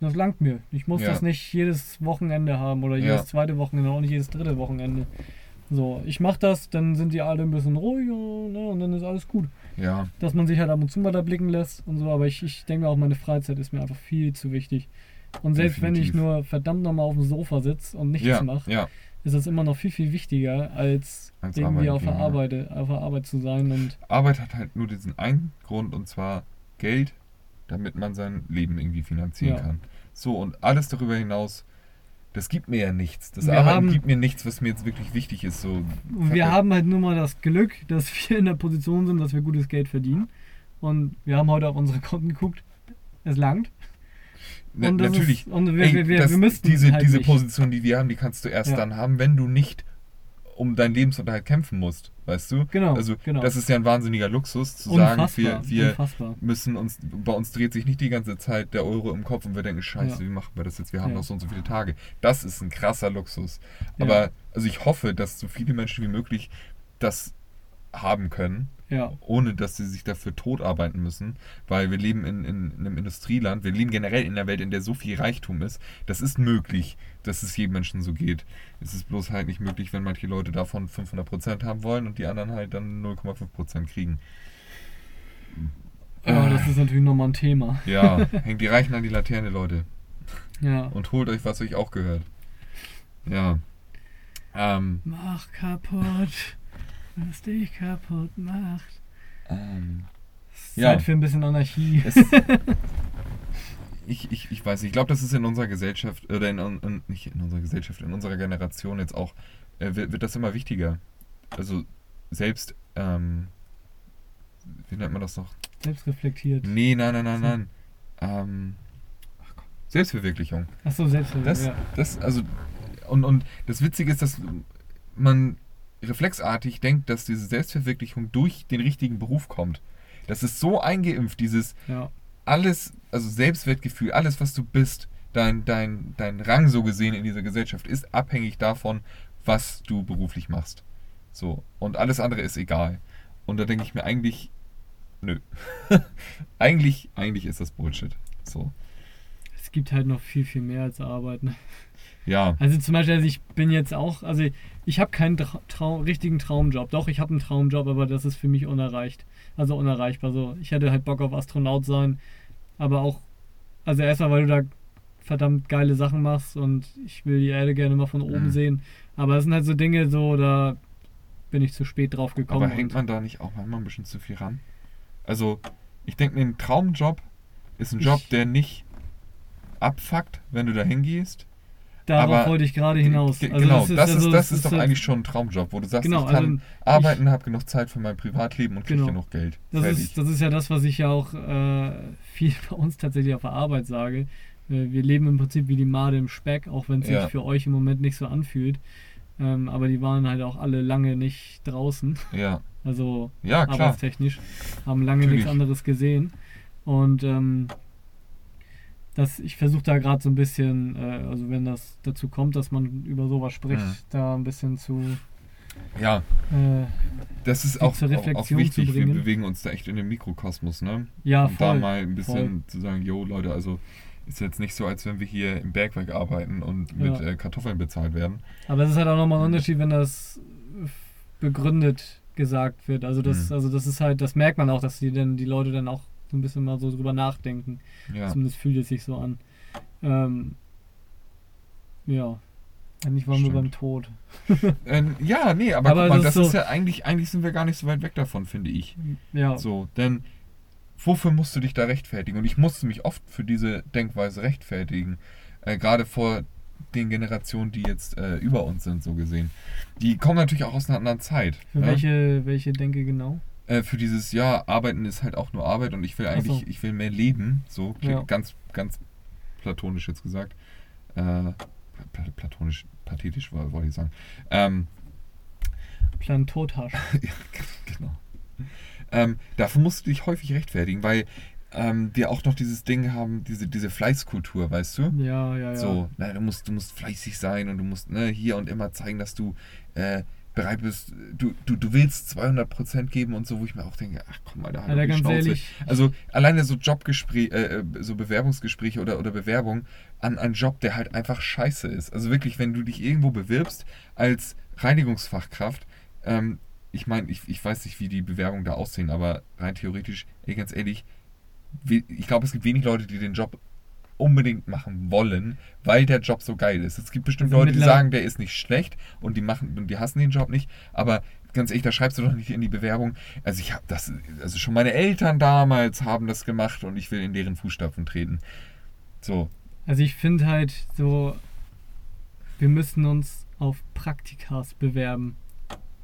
[SPEAKER 2] Das langt mir. Ich muss
[SPEAKER 1] Ja.
[SPEAKER 2] das nicht jedes Wochenende haben oder
[SPEAKER 1] Ja.
[SPEAKER 2] jedes zweite Wochenende, auch nicht jedes dritte Wochenende. So, ich mach das, dann sind die alle ein bisschen ruhiger ne, und dann ist alles gut.
[SPEAKER 1] ja,
[SPEAKER 2] Dass man sich halt ab und zu mal da blicken lässt und so, aber ich, ich denke auch, meine Freizeit ist mir einfach viel zu wichtig. Und selbst wenn ich
[SPEAKER 1] Definitiv.
[SPEAKER 2] nur verdammt nochmal auf dem Sofa sitze und nichts
[SPEAKER 1] ja,
[SPEAKER 2] mache,
[SPEAKER 1] ja,
[SPEAKER 2] ist es immer noch viel, viel wichtiger, als,
[SPEAKER 1] Als
[SPEAKER 2] irgendwie auf der. Arbeit, auf der Arbeit zu sein. Und
[SPEAKER 1] Arbeit hat halt nur diesen einen Grund und zwar Geld, damit man sein Leben irgendwie finanzieren
[SPEAKER 2] Ja.
[SPEAKER 1] kann. So, und alles darüber hinaus, das gibt mir ja nichts. Das
[SPEAKER 2] Wir
[SPEAKER 1] Arbeiten
[SPEAKER 2] haben-
[SPEAKER 1] gibt mir nichts, was mir jetzt wirklich wichtig ist. So,
[SPEAKER 2] wir haben halt nur mal das Glück, dass wir in der Position sind, dass wir gutes Geld verdienen. Und wir haben heute auf unsere Konten geguckt. Es langt.
[SPEAKER 1] Na,
[SPEAKER 2] und
[SPEAKER 1] natürlich.
[SPEAKER 2] Ist, und wir,
[SPEAKER 1] Ey,
[SPEAKER 2] wir, wir, wir müssten
[SPEAKER 1] diese,
[SPEAKER 2] halt
[SPEAKER 1] diese
[SPEAKER 2] nicht.
[SPEAKER 1] Position, die wir haben, die kannst du erst
[SPEAKER 2] Ja.
[SPEAKER 1] dann haben, wenn du nicht um deinen Lebensunterhalt kämpfen musst, weißt du?
[SPEAKER 2] Genau,
[SPEAKER 1] Also
[SPEAKER 2] genau.
[SPEAKER 1] das ist ja ein wahnsinniger Luxus, zu
[SPEAKER 2] Unfassbar,
[SPEAKER 1] sagen, wir, wir
[SPEAKER 2] unfassbar.
[SPEAKER 1] müssen uns, bei uns dreht sich nicht die ganze Zeit der Euro im Kopf und wir denken, scheiße,
[SPEAKER 2] Ja.
[SPEAKER 1] wie machen wir das jetzt? Wir haben
[SPEAKER 2] Ja.
[SPEAKER 1] noch so und so viele Tage. Das ist ein krasser Luxus. Aber also ich hoffe, dass so viele Menschen wie möglich das haben können,
[SPEAKER 2] Ja,
[SPEAKER 1] ohne dass sie sich dafür tot arbeiten müssen, weil wir leben in, in, einem Industrieland, wir leben generell in einer Welt, in der so viel Reichtum ist. Das ist möglich, dass es jedem Menschen so geht. Es ist bloß halt nicht möglich, wenn manche Leute davon 500% haben wollen und die anderen halt dann 0,5% kriegen.
[SPEAKER 2] aber das ist natürlich nochmal ein Thema.
[SPEAKER 1] Ja, hängt die Reichen an die Laterne, Leute.
[SPEAKER 2] Ja.
[SPEAKER 1] Und holt euch, was euch auch gehört. Ja. Ähm,
[SPEAKER 2] Mach kaputt, was dich kaputt macht.
[SPEAKER 1] ähm,
[SPEAKER 2] Zeit
[SPEAKER 1] Ja.
[SPEAKER 2] für ein bisschen Anarchie.
[SPEAKER 1] es, ich, ich, ich weiß nicht, ich glaube, das ist in unserer Gesellschaft, oder in, in, nicht in unserer Gesellschaft, in unserer Generation jetzt auch, äh, wird, wird das immer wichtiger. Also selbst, ähm, wie nennt man das noch?
[SPEAKER 2] Selbstreflektiert.
[SPEAKER 1] Nee, nein, nein, nein,
[SPEAKER 2] So.
[SPEAKER 1] nein. Ähm, ach komm, Selbstverwirklichung. Das,
[SPEAKER 2] ja.
[SPEAKER 1] das, also, und, und das Witzige ist, dass man reflexartig denkt, dass diese Selbstverwirklichung durch den richtigen Beruf kommt. Das ist so eingeimpft, dieses
[SPEAKER 2] ja.
[SPEAKER 1] alles, also Selbstwertgefühl, alles, was du bist, dein, dein, dein Rang so gesehen in dieser Gesellschaft, ist abhängig davon, was du beruflich machst. So. Und alles andere ist egal. Und da denke ich mir eigentlich, nö. eigentlich, eigentlich ist das Bullshit. So.
[SPEAKER 2] Es gibt halt noch viel, viel mehr als Arbeit. Ne?
[SPEAKER 1] Ja.
[SPEAKER 2] Also zum Beispiel, also ich bin jetzt auch, also ich habe keinen Tra Traum, richtigen Traumjob. Doch, ich habe einen Traumjob, aber das ist für mich unerreicht. Also unerreichbar. So, ich hätte halt Bock auf Astronaut sein, aber auch, also erstmal, weil du da verdammt geile Sachen machst und ich will die Erde gerne mal von oben
[SPEAKER 1] Mhm.
[SPEAKER 2] sehen. Aber es sind halt so Dinge, so, da bin ich zu spät drauf gekommen.
[SPEAKER 1] Aber hängt man da nicht auch manchmal ein bisschen zu viel ran? Also, ich denke mir, ein Traumjob ist ein
[SPEAKER 2] Ich-
[SPEAKER 1] Job, der nicht abfuckt, wenn du da hingehst.
[SPEAKER 2] Darauf
[SPEAKER 1] aber-
[SPEAKER 2] wollte ich gerade hinaus. Also
[SPEAKER 1] genau, das ist,
[SPEAKER 2] also
[SPEAKER 1] das
[SPEAKER 2] es
[SPEAKER 1] ist doch
[SPEAKER 2] halt-
[SPEAKER 1] eigentlich schon ein Traumjob, wo du sagst,
[SPEAKER 2] Genau,
[SPEAKER 1] ich kann
[SPEAKER 2] also
[SPEAKER 1] arbeiten, habe genug Zeit für mein Privatleben und kriege
[SPEAKER 2] Genau.
[SPEAKER 1] genug Geld.
[SPEAKER 2] Das ist, das ist ja das, was ich ja auch äh, viel bei uns tatsächlich auf der Arbeit sage. Äh, wir leben im Prinzip wie die Made im Speck, auch wenn es
[SPEAKER 1] Ja.
[SPEAKER 2] sich für euch im Moment nicht so anfühlt. Ähm, aber die waren halt auch alle lange nicht draußen,
[SPEAKER 1] ja.
[SPEAKER 2] also
[SPEAKER 1] ja,
[SPEAKER 2] arbeitstechnisch, haben lange
[SPEAKER 1] Natürlich.
[SPEAKER 2] nichts anderes gesehen. Und ähm, das, ich versuche da gerade so ein bisschen, äh, also wenn das dazu kommt, dass man über sowas spricht,
[SPEAKER 1] Mhm.
[SPEAKER 2] da ein bisschen zu
[SPEAKER 1] Ja,
[SPEAKER 2] äh,
[SPEAKER 1] das ist auch, auch, wichtig. Wir bewegen uns da echt in dem Mikrokosmos, ne?
[SPEAKER 2] ja,
[SPEAKER 1] Und da
[SPEAKER 2] voll.
[SPEAKER 1] mal ein bisschen
[SPEAKER 2] voll.
[SPEAKER 1] zu sagen, jo Leute, also ist jetzt nicht so, als wenn wir hier im Bergwerk arbeiten und mit
[SPEAKER 2] Ja.
[SPEAKER 1] äh, Kartoffeln bezahlt werden.
[SPEAKER 2] Aber es ist halt auch nochmal ein Unterschied, wenn das begründet gesagt wird. Also das,
[SPEAKER 1] Mhm.
[SPEAKER 2] also das ist halt, das merkt man auch, dass die dann die Leute dann auch so ein bisschen mal so drüber nachdenken.
[SPEAKER 1] Ja.
[SPEAKER 2] Zumindest fühlt es sich so an. Ähm, ja. Eigentlich waren wir
[SPEAKER 1] Stimmt.
[SPEAKER 2] beim Tod.
[SPEAKER 1] Ähm, ja, nee, aber,
[SPEAKER 2] Aber
[SPEAKER 1] guck mal,
[SPEAKER 2] das
[SPEAKER 1] das
[SPEAKER 2] ist
[SPEAKER 1] ist
[SPEAKER 2] so-
[SPEAKER 1] ja eigentlich, eigentlich sind wir gar nicht so weit weg davon, finde ich.
[SPEAKER 2] Ja.
[SPEAKER 1] So, denn wofür musst du dich da rechtfertigen? Und ich musste mich oft für diese Denkweise rechtfertigen. Äh, Gerade vor den Generationen, die jetzt äh, über uns sind, so gesehen. Die kommen natürlich auch aus einer anderen Zeit.
[SPEAKER 2] Für
[SPEAKER 1] ne?
[SPEAKER 2] welche, welche Denke genau?
[SPEAKER 1] Äh, für dieses, ja, Arbeiten ist halt auch nur Arbeit und ich will eigentlich,
[SPEAKER 2] so.
[SPEAKER 1] ich will mehr leben. So,
[SPEAKER 2] Ja.
[SPEAKER 1] ganz, ganz platonisch jetzt gesagt. Äh, pla- platonisch, pathetisch wollte ich sagen. Ähm,
[SPEAKER 2] Plan Todhasch.
[SPEAKER 1] Genau. Ähm, dafür musst du dich häufig rechtfertigen, weil ähm, wir auch noch dieses Ding haben, diese, diese Fleißkultur, weißt du?
[SPEAKER 2] Ja, ja, ja.
[SPEAKER 1] So, na, du musst, du musst fleißig sein und du musst ne, hier und immer zeigen, dass du äh, bereit bist, du, du, du willst 200% geben und so, wo ich mir auch denke, ach komm mal, da
[SPEAKER 2] Alter, ganz ehrlich,
[SPEAKER 1] Also alleine so Jobgespräche, äh, äh, so Bewerbungsgespräche oder, oder Bewerbung an einen Job, der halt einfach scheiße ist. Also wirklich, wenn du dich irgendwo bewirbst als Reinigungsfachkraft, ähm, ich meine, ich, ich weiß nicht, wie die Bewerbungen da aussehen, aber rein theoretisch, ey, ganz ehrlich, ich glaube, es gibt wenig Leute, die den Job unbedingt machen wollen, weil der Job so geil ist. Es gibt bestimmt
[SPEAKER 2] Also
[SPEAKER 1] Leute, die sagen, der ist nicht schlecht und die machen und die hassen den Job nicht, aber ganz ehrlich, da schreibst du doch nicht in die Bewerbung. Also ich habe das, also schon meine Eltern damals haben das gemacht und ich will in deren Fußstapfen treten. So,
[SPEAKER 2] Also ich finde halt so, wir müssen uns auf Praktikas bewerben.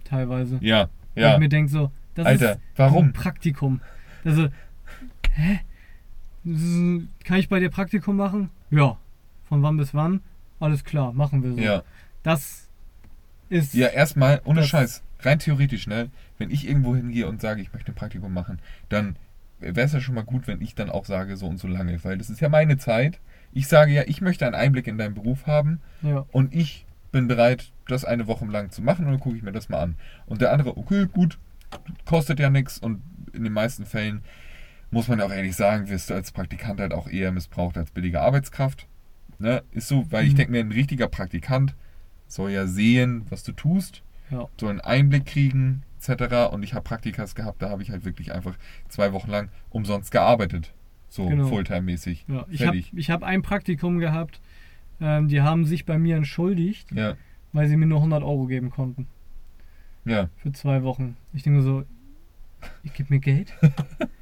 [SPEAKER 2] Teilweise.
[SPEAKER 1] ja, ja.
[SPEAKER 2] ich mir denke so, das
[SPEAKER 1] Alter,
[SPEAKER 2] ist
[SPEAKER 1] warum?
[SPEAKER 2] ein Praktikum. Also, hä? Kann ich bei dir Praktikum machen? Ja. Von wann bis wann? Alles klar, machen wir so.
[SPEAKER 1] Ja.
[SPEAKER 2] Das ist.
[SPEAKER 1] Ja, erstmal, ohne Scheiß, rein theoretisch, ne, wenn ich irgendwo hingehe und sage, ich möchte ein Praktikum machen, dann wäre es ja schon mal gut, wenn ich dann auch sage, so und so lange, weil das ist ja meine Zeit. Ich sage ja, ich möchte einen Einblick in deinen Beruf haben
[SPEAKER 2] ja.
[SPEAKER 1] und ich bin bereit, das eine Woche lang zu machen und dann gucke ich mir das mal an. Und der andere, okay, gut, kostet ja nichts und in den meisten Fällen muss man ja auch ehrlich sagen, wirst du als Praktikant halt auch eher missbraucht als billige Arbeitskraft. Ne? Ist so, weil ich
[SPEAKER 2] Mhm.
[SPEAKER 1] denke mir, ein richtiger Praktikant soll ja sehen, was du tust,
[SPEAKER 2] Ja.
[SPEAKER 1] soll einen Einblick kriegen, etc. Und ich habe Praktikas gehabt, da habe ich halt wirklich einfach zwei Wochen lang umsonst gearbeitet. So
[SPEAKER 2] Genau.
[SPEAKER 1] Fulltime-mäßig.
[SPEAKER 2] ja. Ich habe ich hab ein Praktikum gehabt, ähm, die haben sich bei mir entschuldigt,
[SPEAKER 1] Ja,
[SPEAKER 2] weil sie mir nur 100 Euro geben konnten.
[SPEAKER 1] ja,
[SPEAKER 2] Für zwei Wochen. Ich denke so, ich gebe mir Geld?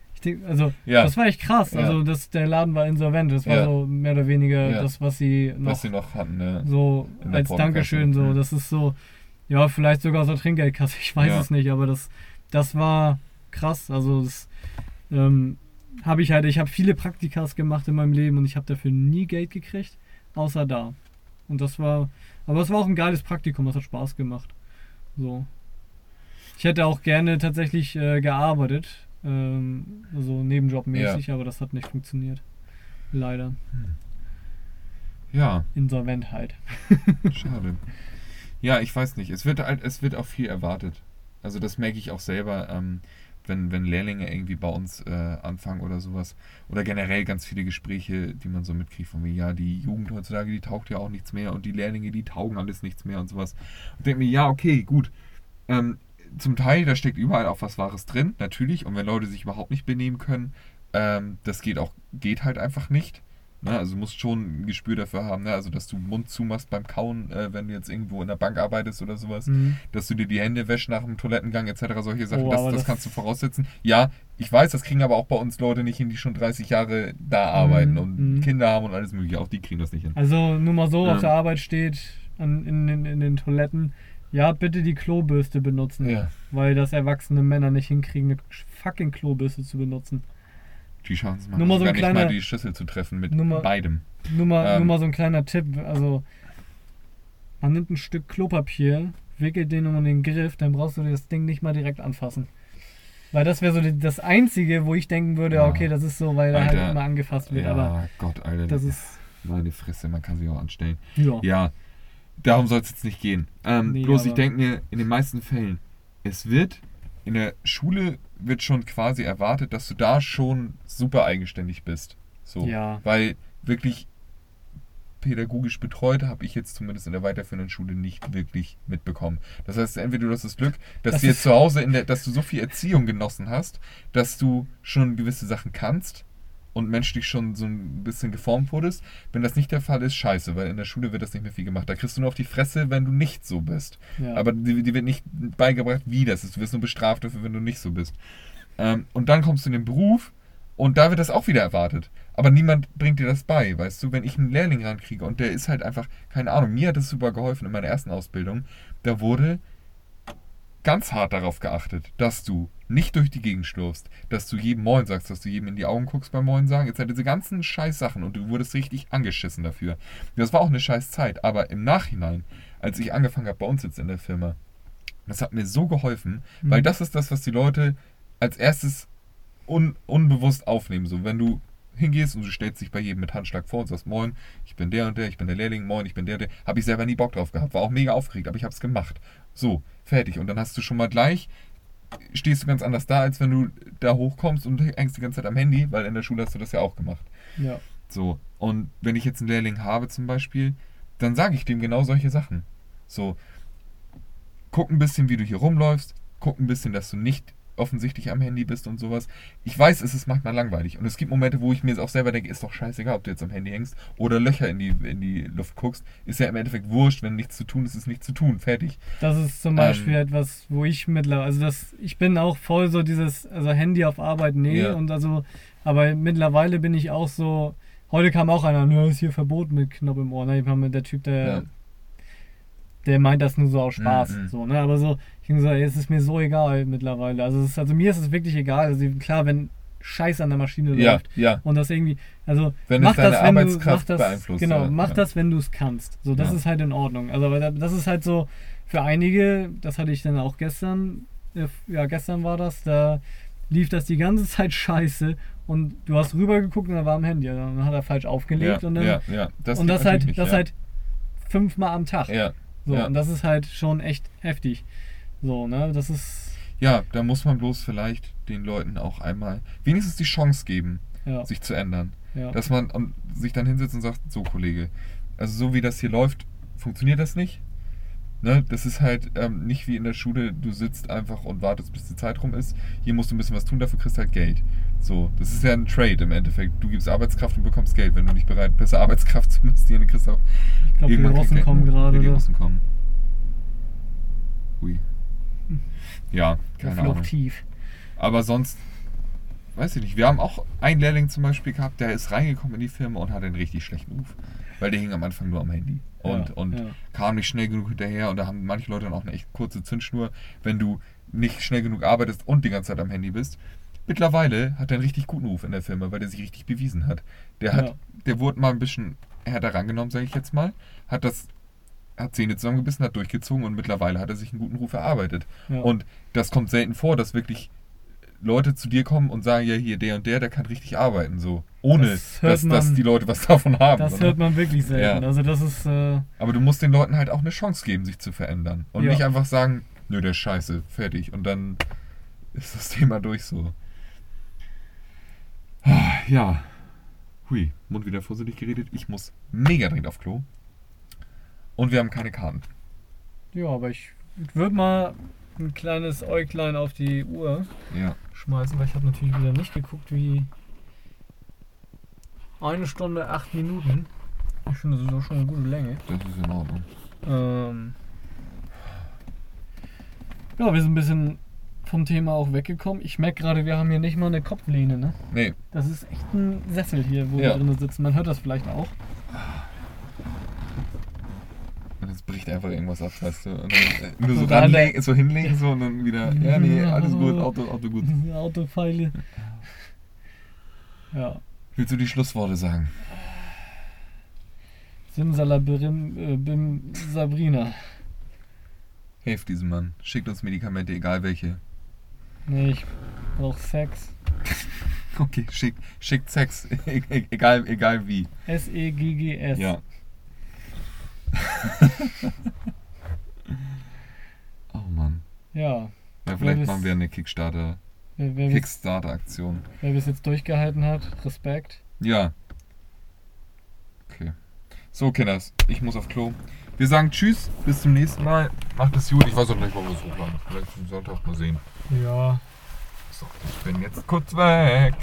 [SPEAKER 2] Also,
[SPEAKER 1] Ja.
[SPEAKER 2] das war echt krass.
[SPEAKER 1] Ja.
[SPEAKER 2] Also, das, der Laden war insolvent. Das war
[SPEAKER 1] Ja.
[SPEAKER 2] so mehr oder weniger das, was sie noch
[SPEAKER 1] was sie noch hatten. Ne?
[SPEAKER 2] so als. Dankeschön so. Das ist so, ja, vielleicht sogar so Trinkgeldkasse. Ich weiß es nicht, aber das, das war krass. Also, das ähm, habe ich halt, ich habe viele Praktikas gemacht in meinem Leben und ich habe dafür nie Geld gekriegt, außer da. Und das war, aber es war auch ein geiles Praktikum, das hat Spaß gemacht. So. Ich hätte auch gerne tatsächlich äh, gearbeitet, ähm, so nebenjobmäßig, aber das hat nicht funktioniert. Leider.
[SPEAKER 1] Ja,
[SPEAKER 2] Insolvent halt.
[SPEAKER 1] schade. Ja, ich weiß nicht. Es wird halt, es wird auch viel erwartet. Also das merke ich auch selber, ähm, wenn, wenn Lehrlinge irgendwie bei uns äh, anfangen oder sowas. Oder generell ganz viele Gespräche, die man so mitkriegt von mir, ja, die Jugend heutzutage, die taugt ja auch nichts mehr und die Lehrlinge, die taugen alles nichts mehr und sowas. Und denke mir, ja, okay, gut. Ähm, zum Teil, da steckt überall auch was Wahres drin, natürlich. Und wenn Leute sich überhaupt nicht benehmen können, ähm, das geht auch, geht halt einfach nicht. Ne? Also du musst schon ein Gespür dafür haben, ne? also dass du Mund zumachst beim Kauen, äh, wenn du jetzt irgendwo in der Bank arbeitest oder sowas,
[SPEAKER 2] Mhm.
[SPEAKER 1] dass du dir die Hände wäschst nach dem Toilettengang etc. Solche Sachen,
[SPEAKER 2] Oh,
[SPEAKER 1] das, das
[SPEAKER 2] das-
[SPEAKER 1] kannst du voraussetzen. Ja, ich weiß, das kriegen aber auch bei uns Leute nicht hin, die schon 30 Jahre da arbeiten und
[SPEAKER 2] mhm.
[SPEAKER 1] Kinder haben und alles mögliche. Auch die kriegen das nicht hin.
[SPEAKER 2] Also nur mal so,
[SPEAKER 1] Ähm.
[SPEAKER 2] auf der Arbeit steht an, in, in, in den Toiletten, ja, bitte die Klobürste benutzen.
[SPEAKER 1] Ja.
[SPEAKER 2] Weil das erwachsene Männer nicht hinkriegen, eine fucking Klobürste zu benutzen.
[SPEAKER 1] Die es mal,
[SPEAKER 2] Nur mal so ein
[SPEAKER 1] nicht mal
[SPEAKER 2] kleiner-
[SPEAKER 1] die Schüssel zu treffen mit
[SPEAKER 2] Nur mal-
[SPEAKER 1] beidem.
[SPEAKER 2] Nur mal,
[SPEAKER 1] Ähm.
[SPEAKER 2] nur mal so ein kleiner Tipp. Also, man nimmt ein Stück Klopapier, wickelt den um den Griff, dann brauchst du das Ding nicht mal direkt anfassen. Weil das wäre so das Einzige, wo ich denken würde,
[SPEAKER 1] Ja.
[SPEAKER 2] okay, das ist so, weil da
[SPEAKER 1] Alter.
[SPEAKER 2] halt immer angefasst wird.
[SPEAKER 1] Ja,
[SPEAKER 2] Aber
[SPEAKER 1] Gott, Alter.
[SPEAKER 2] das ist,
[SPEAKER 1] meine Fresse, man kann sich auch anstellen.
[SPEAKER 2] ja.
[SPEAKER 1] Ja, darum soll es jetzt nicht gehen. Ähm,
[SPEAKER 2] Nee,
[SPEAKER 1] bloß ich denke mir, in den meisten Fällen, es wird, in der Schule wird schon quasi erwartet, dass du da schon super eigenständig bist. So.
[SPEAKER 2] Ja.
[SPEAKER 1] Weil wirklich pädagogisch betreut habe ich jetzt zumindest in der weiterführenden Schule nicht wirklich mitbekommen. Das heißt, entweder du hast das Glück, dass
[SPEAKER 2] Das
[SPEAKER 1] du jetzt zu Hause in der, dass du so viel Erziehung genossen hast, dass du schon gewisse Sachen kannst und menschlich schon so ein bisschen geformt wurdest. Wenn das nicht der Fall ist, scheiße, weil in der Schule wird das nicht mehr viel gemacht. Da kriegst du nur auf die Fresse, wenn du nicht so bist.
[SPEAKER 2] Ja.
[SPEAKER 1] Aber die, die wird nicht beigebracht, wie das ist. Du wirst nur bestraft dafür, wenn du nicht so bist. Ähm, und dann kommst du in den Beruf und da wird das auch wieder erwartet. Aber niemand bringt dir das bei, weißt du? Wenn ich einen Lehrling rankriege und der ist halt einfach, keine Ahnung, mir hat das super geholfen in meiner ersten Ausbildung. Da wurde ganz hart darauf geachtet, dass du nicht durch die Gegend schlurfst, dass du jedem Moin sagst, dass du jedem in die Augen guckst beim Moin sagen. Jetzt halt diese ganzen scheiß Sachen und du wurdest richtig angeschissen dafür. Das war auch eine scheiß Zeit, aber im Nachhinein, als ich angefangen habe bei uns jetzt in der Firma, das hat mir so geholfen,
[SPEAKER 2] Mhm.
[SPEAKER 1] weil das ist das, was die Leute als erstes un unbewusst aufnehmen. So, wenn du hingehst und du stellst dich bei jedem mit Handschlag vor und sagst, moin, ich bin der und der, ich bin der Lehrling, moin, ich bin der, der, habe ich selber nie Bock drauf gehabt, war auch mega aufgeregt, aber ich habe es gemacht. So, fertig. Und dann hast du schon mal gleich, stehst du ganz anders da, als wenn du da hochkommst und hängst die ganze Zeit am Handy, weil in der Schule hast du das ja auch gemacht.
[SPEAKER 2] ja.
[SPEAKER 1] So, und wenn ich jetzt einen Lehrling habe zum Beispiel, dann sage ich dem genau solche Sachen. So, guck ein bisschen, wie du hier rumläufst, guck ein bisschen, dass du nicht offensichtlich am Handy bist und sowas. Ich weiß, es ist manchmal langweilig und es gibt Momente, wo ich mir jetzt auch selber denke, ist doch scheißegal, ob du jetzt am Handy hängst oder Löcher in die, in die Luft guckst. Ist ja im Endeffekt wurscht, wenn nichts zu tun ist, ist nichts zu tun. Fertig.
[SPEAKER 2] Das ist zum
[SPEAKER 1] Ähm,
[SPEAKER 2] Beispiel etwas, wo ich mittlerweile, also das, ich bin auch voll so dieses, also Handy auf Arbeit, nee,
[SPEAKER 1] Ja.
[SPEAKER 2] und also, aber mittlerweile bin ich auch so, heute kam auch einer, nö, ist hier verboten mit Knopf im Ohr, ne, ich meine, der Typ, der,
[SPEAKER 1] Ja.
[SPEAKER 2] der meint das nur so aus Spaß,
[SPEAKER 1] Mhm.
[SPEAKER 2] so, ne, aber so, ich so, ey, es ist mir so egal mittlerweile, also, ist, also mir ist es wirklich egal, also klar, wenn Scheiß an der Maschine
[SPEAKER 1] Ja,
[SPEAKER 2] läuft
[SPEAKER 1] ja.
[SPEAKER 2] und das irgendwie, also
[SPEAKER 1] Wenn
[SPEAKER 2] mach das, wenn du, mach das,
[SPEAKER 1] beeinflusst.
[SPEAKER 2] genau, mach
[SPEAKER 1] ja.
[SPEAKER 2] das, wenn du es kannst. So, das ist halt in Ordnung. Also, das ist halt so für einige, das hatte ich dann auch gestern, äh, ja, gestern war das, da lief das die ganze Zeit scheiße und du hast rübergeguckt und er war am Handy. Also, Dann hat er falsch aufgelegt und dann.
[SPEAKER 1] Das
[SPEAKER 2] und das halt,
[SPEAKER 1] natürlich
[SPEAKER 2] das
[SPEAKER 1] nicht,
[SPEAKER 2] halt fünfmal am Tag. So, und das ist halt schon echt heftig. So, ne, das ist,
[SPEAKER 1] Ja, da muss man bloß vielleicht den Leuten auch einmal wenigstens die Chance geben,
[SPEAKER 2] ja,
[SPEAKER 1] sich zu ändern.
[SPEAKER 2] ja.
[SPEAKER 1] Dass man sich dann hinsetzt und sagt, so Kollege, also so wie das hier läuft, funktioniert das nicht. Ne? Das ist halt ähm, nicht wie in der Schule, du sitzt einfach und wartest, bis die Zeit rum ist. Hier musst du ein bisschen was tun, dafür kriegst du halt Geld. So, das ist ja ein Trade im Endeffekt. Du gibst Arbeitskraft und bekommst Geld. Wenn du nicht bereit bist, Arbeitskraft zu investieren, dann kriegst du auch.
[SPEAKER 2] ich glaube, die
[SPEAKER 1] kein
[SPEAKER 2] Russen kommen gerade.
[SPEAKER 1] Ja, die? Russen kommen. Hui. Ja, keine Ahnung.
[SPEAKER 2] tief.
[SPEAKER 1] Aber sonst, weiß ich nicht. Wir haben auch einen Lehrling zum Beispiel gehabt, der ist reingekommen in die Firma und hatte einen richtig schlechten Ruf. Weil der hing am Anfang nur am Handy. Und,
[SPEAKER 2] Ja,
[SPEAKER 1] und
[SPEAKER 2] ja.
[SPEAKER 1] kam nicht schnell genug hinterher. Und da haben manche Leute dann auch eine echt kurze Zündschnur, wenn du nicht schnell genug arbeitest und die ganze Zeit am Handy bist. Mittlerweile hat er einen richtig guten Ruf in der Firma, weil der sich richtig bewiesen hat. Der hat,
[SPEAKER 2] Ja.
[SPEAKER 1] der wurde mal ein bisschen härter rangenommen, sage ich jetzt mal. Hat das, hat Zähne zusammengebissen, hat durchgezogen und mittlerweile hat er sich einen guten Ruf erarbeitet.
[SPEAKER 2] Ja.
[SPEAKER 1] Und das kommt selten vor, dass wirklich Leute zu dir kommen und sagen, ja, hier der und der, der kann richtig arbeiten, so. Ohne,
[SPEAKER 2] Das
[SPEAKER 1] dass, dass
[SPEAKER 2] man-
[SPEAKER 1] die Leute was davon haben.
[SPEAKER 2] Das
[SPEAKER 1] oder?
[SPEAKER 2] hört man wirklich selten.
[SPEAKER 1] Ja.
[SPEAKER 2] Also das ist, äh,
[SPEAKER 1] Aber du musst den Leuten halt auch eine Chance geben, sich zu verändern. Und
[SPEAKER 2] Ja.
[SPEAKER 1] nicht einfach sagen, nö, der ist scheiße, fertig. Und dann ist das Thema durch so. Ah, Ja. Hui, Mund wieder vorsichtig geredet. Ich muss mega dringend auf Klo. Und wir haben keine Karten.
[SPEAKER 2] ja, aber ich würde mal ein kleines Äuglein auf die Uhr
[SPEAKER 1] Ja.
[SPEAKER 2] schmeißen, weil ich habe natürlich wieder nicht geguckt, wie eine Stunde, acht Minuten. Ich finde, das ist auch schon eine gute Länge.
[SPEAKER 1] Das ist in Ordnung.
[SPEAKER 2] Ähm ja, wir sind ein bisschen vom Thema auch weggekommen. Ich merke gerade, wir haben hier nicht mal eine Kopflehne, ne?
[SPEAKER 1] Nee,
[SPEAKER 2] Das ist echt ein Sessel hier, wo
[SPEAKER 1] Ja.
[SPEAKER 2] wir drin sitzen. Man hört das vielleicht auch.
[SPEAKER 1] Bricht einfach irgendwas ab, weißt du. Und dann, äh, nur so, ranlegen, so hinlegen, so und dann wieder, ja, nee, alles gut, Auto, Auto gut.
[SPEAKER 2] Autopfeile. Ja.
[SPEAKER 1] Willst du die Schlussworte sagen?
[SPEAKER 2] Simsalabim, äh, Bim, Sabrina.
[SPEAKER 1] Helft diesem Mann. Schickt uns Medikamente, egal welche.
[SPEAKER 2] Nee, ich brauch Sex.
[SPEAKER 1] Okay, schickt, schickt Sex, e e egal, egal wie.
[SPEAKER 2] S-E-G-G-S.
[SPEAKER 1] Ja. Oh Mann.
[SPEAKER 2] Ja,
[SPEAKER 1] Ja, vielleicht
[SPEAKER 2] bis-
[SPEAKER 1] machen wir eine Kickstarter,
[SPEAKER 2] wer, wer,
[SPEAKER 1] Kickstarter-Aktion.
[SPEAKER 2] wer bis jetzt durchgehalten hat, Respekt.
[SPEAKER 1] Ja. Okay. So, Kinders, ich muss auf Klo. Wir sagen Tschüss, bis zum nächsten Mal. Macht es gut. Ich weiß auch nicht, wann wir es hochladen. Vielleicht am Sonntag mal sehen.
[SPEAKER 2] Ja,
[SPEAKER 1] So, ich bin jetzt kurz weg.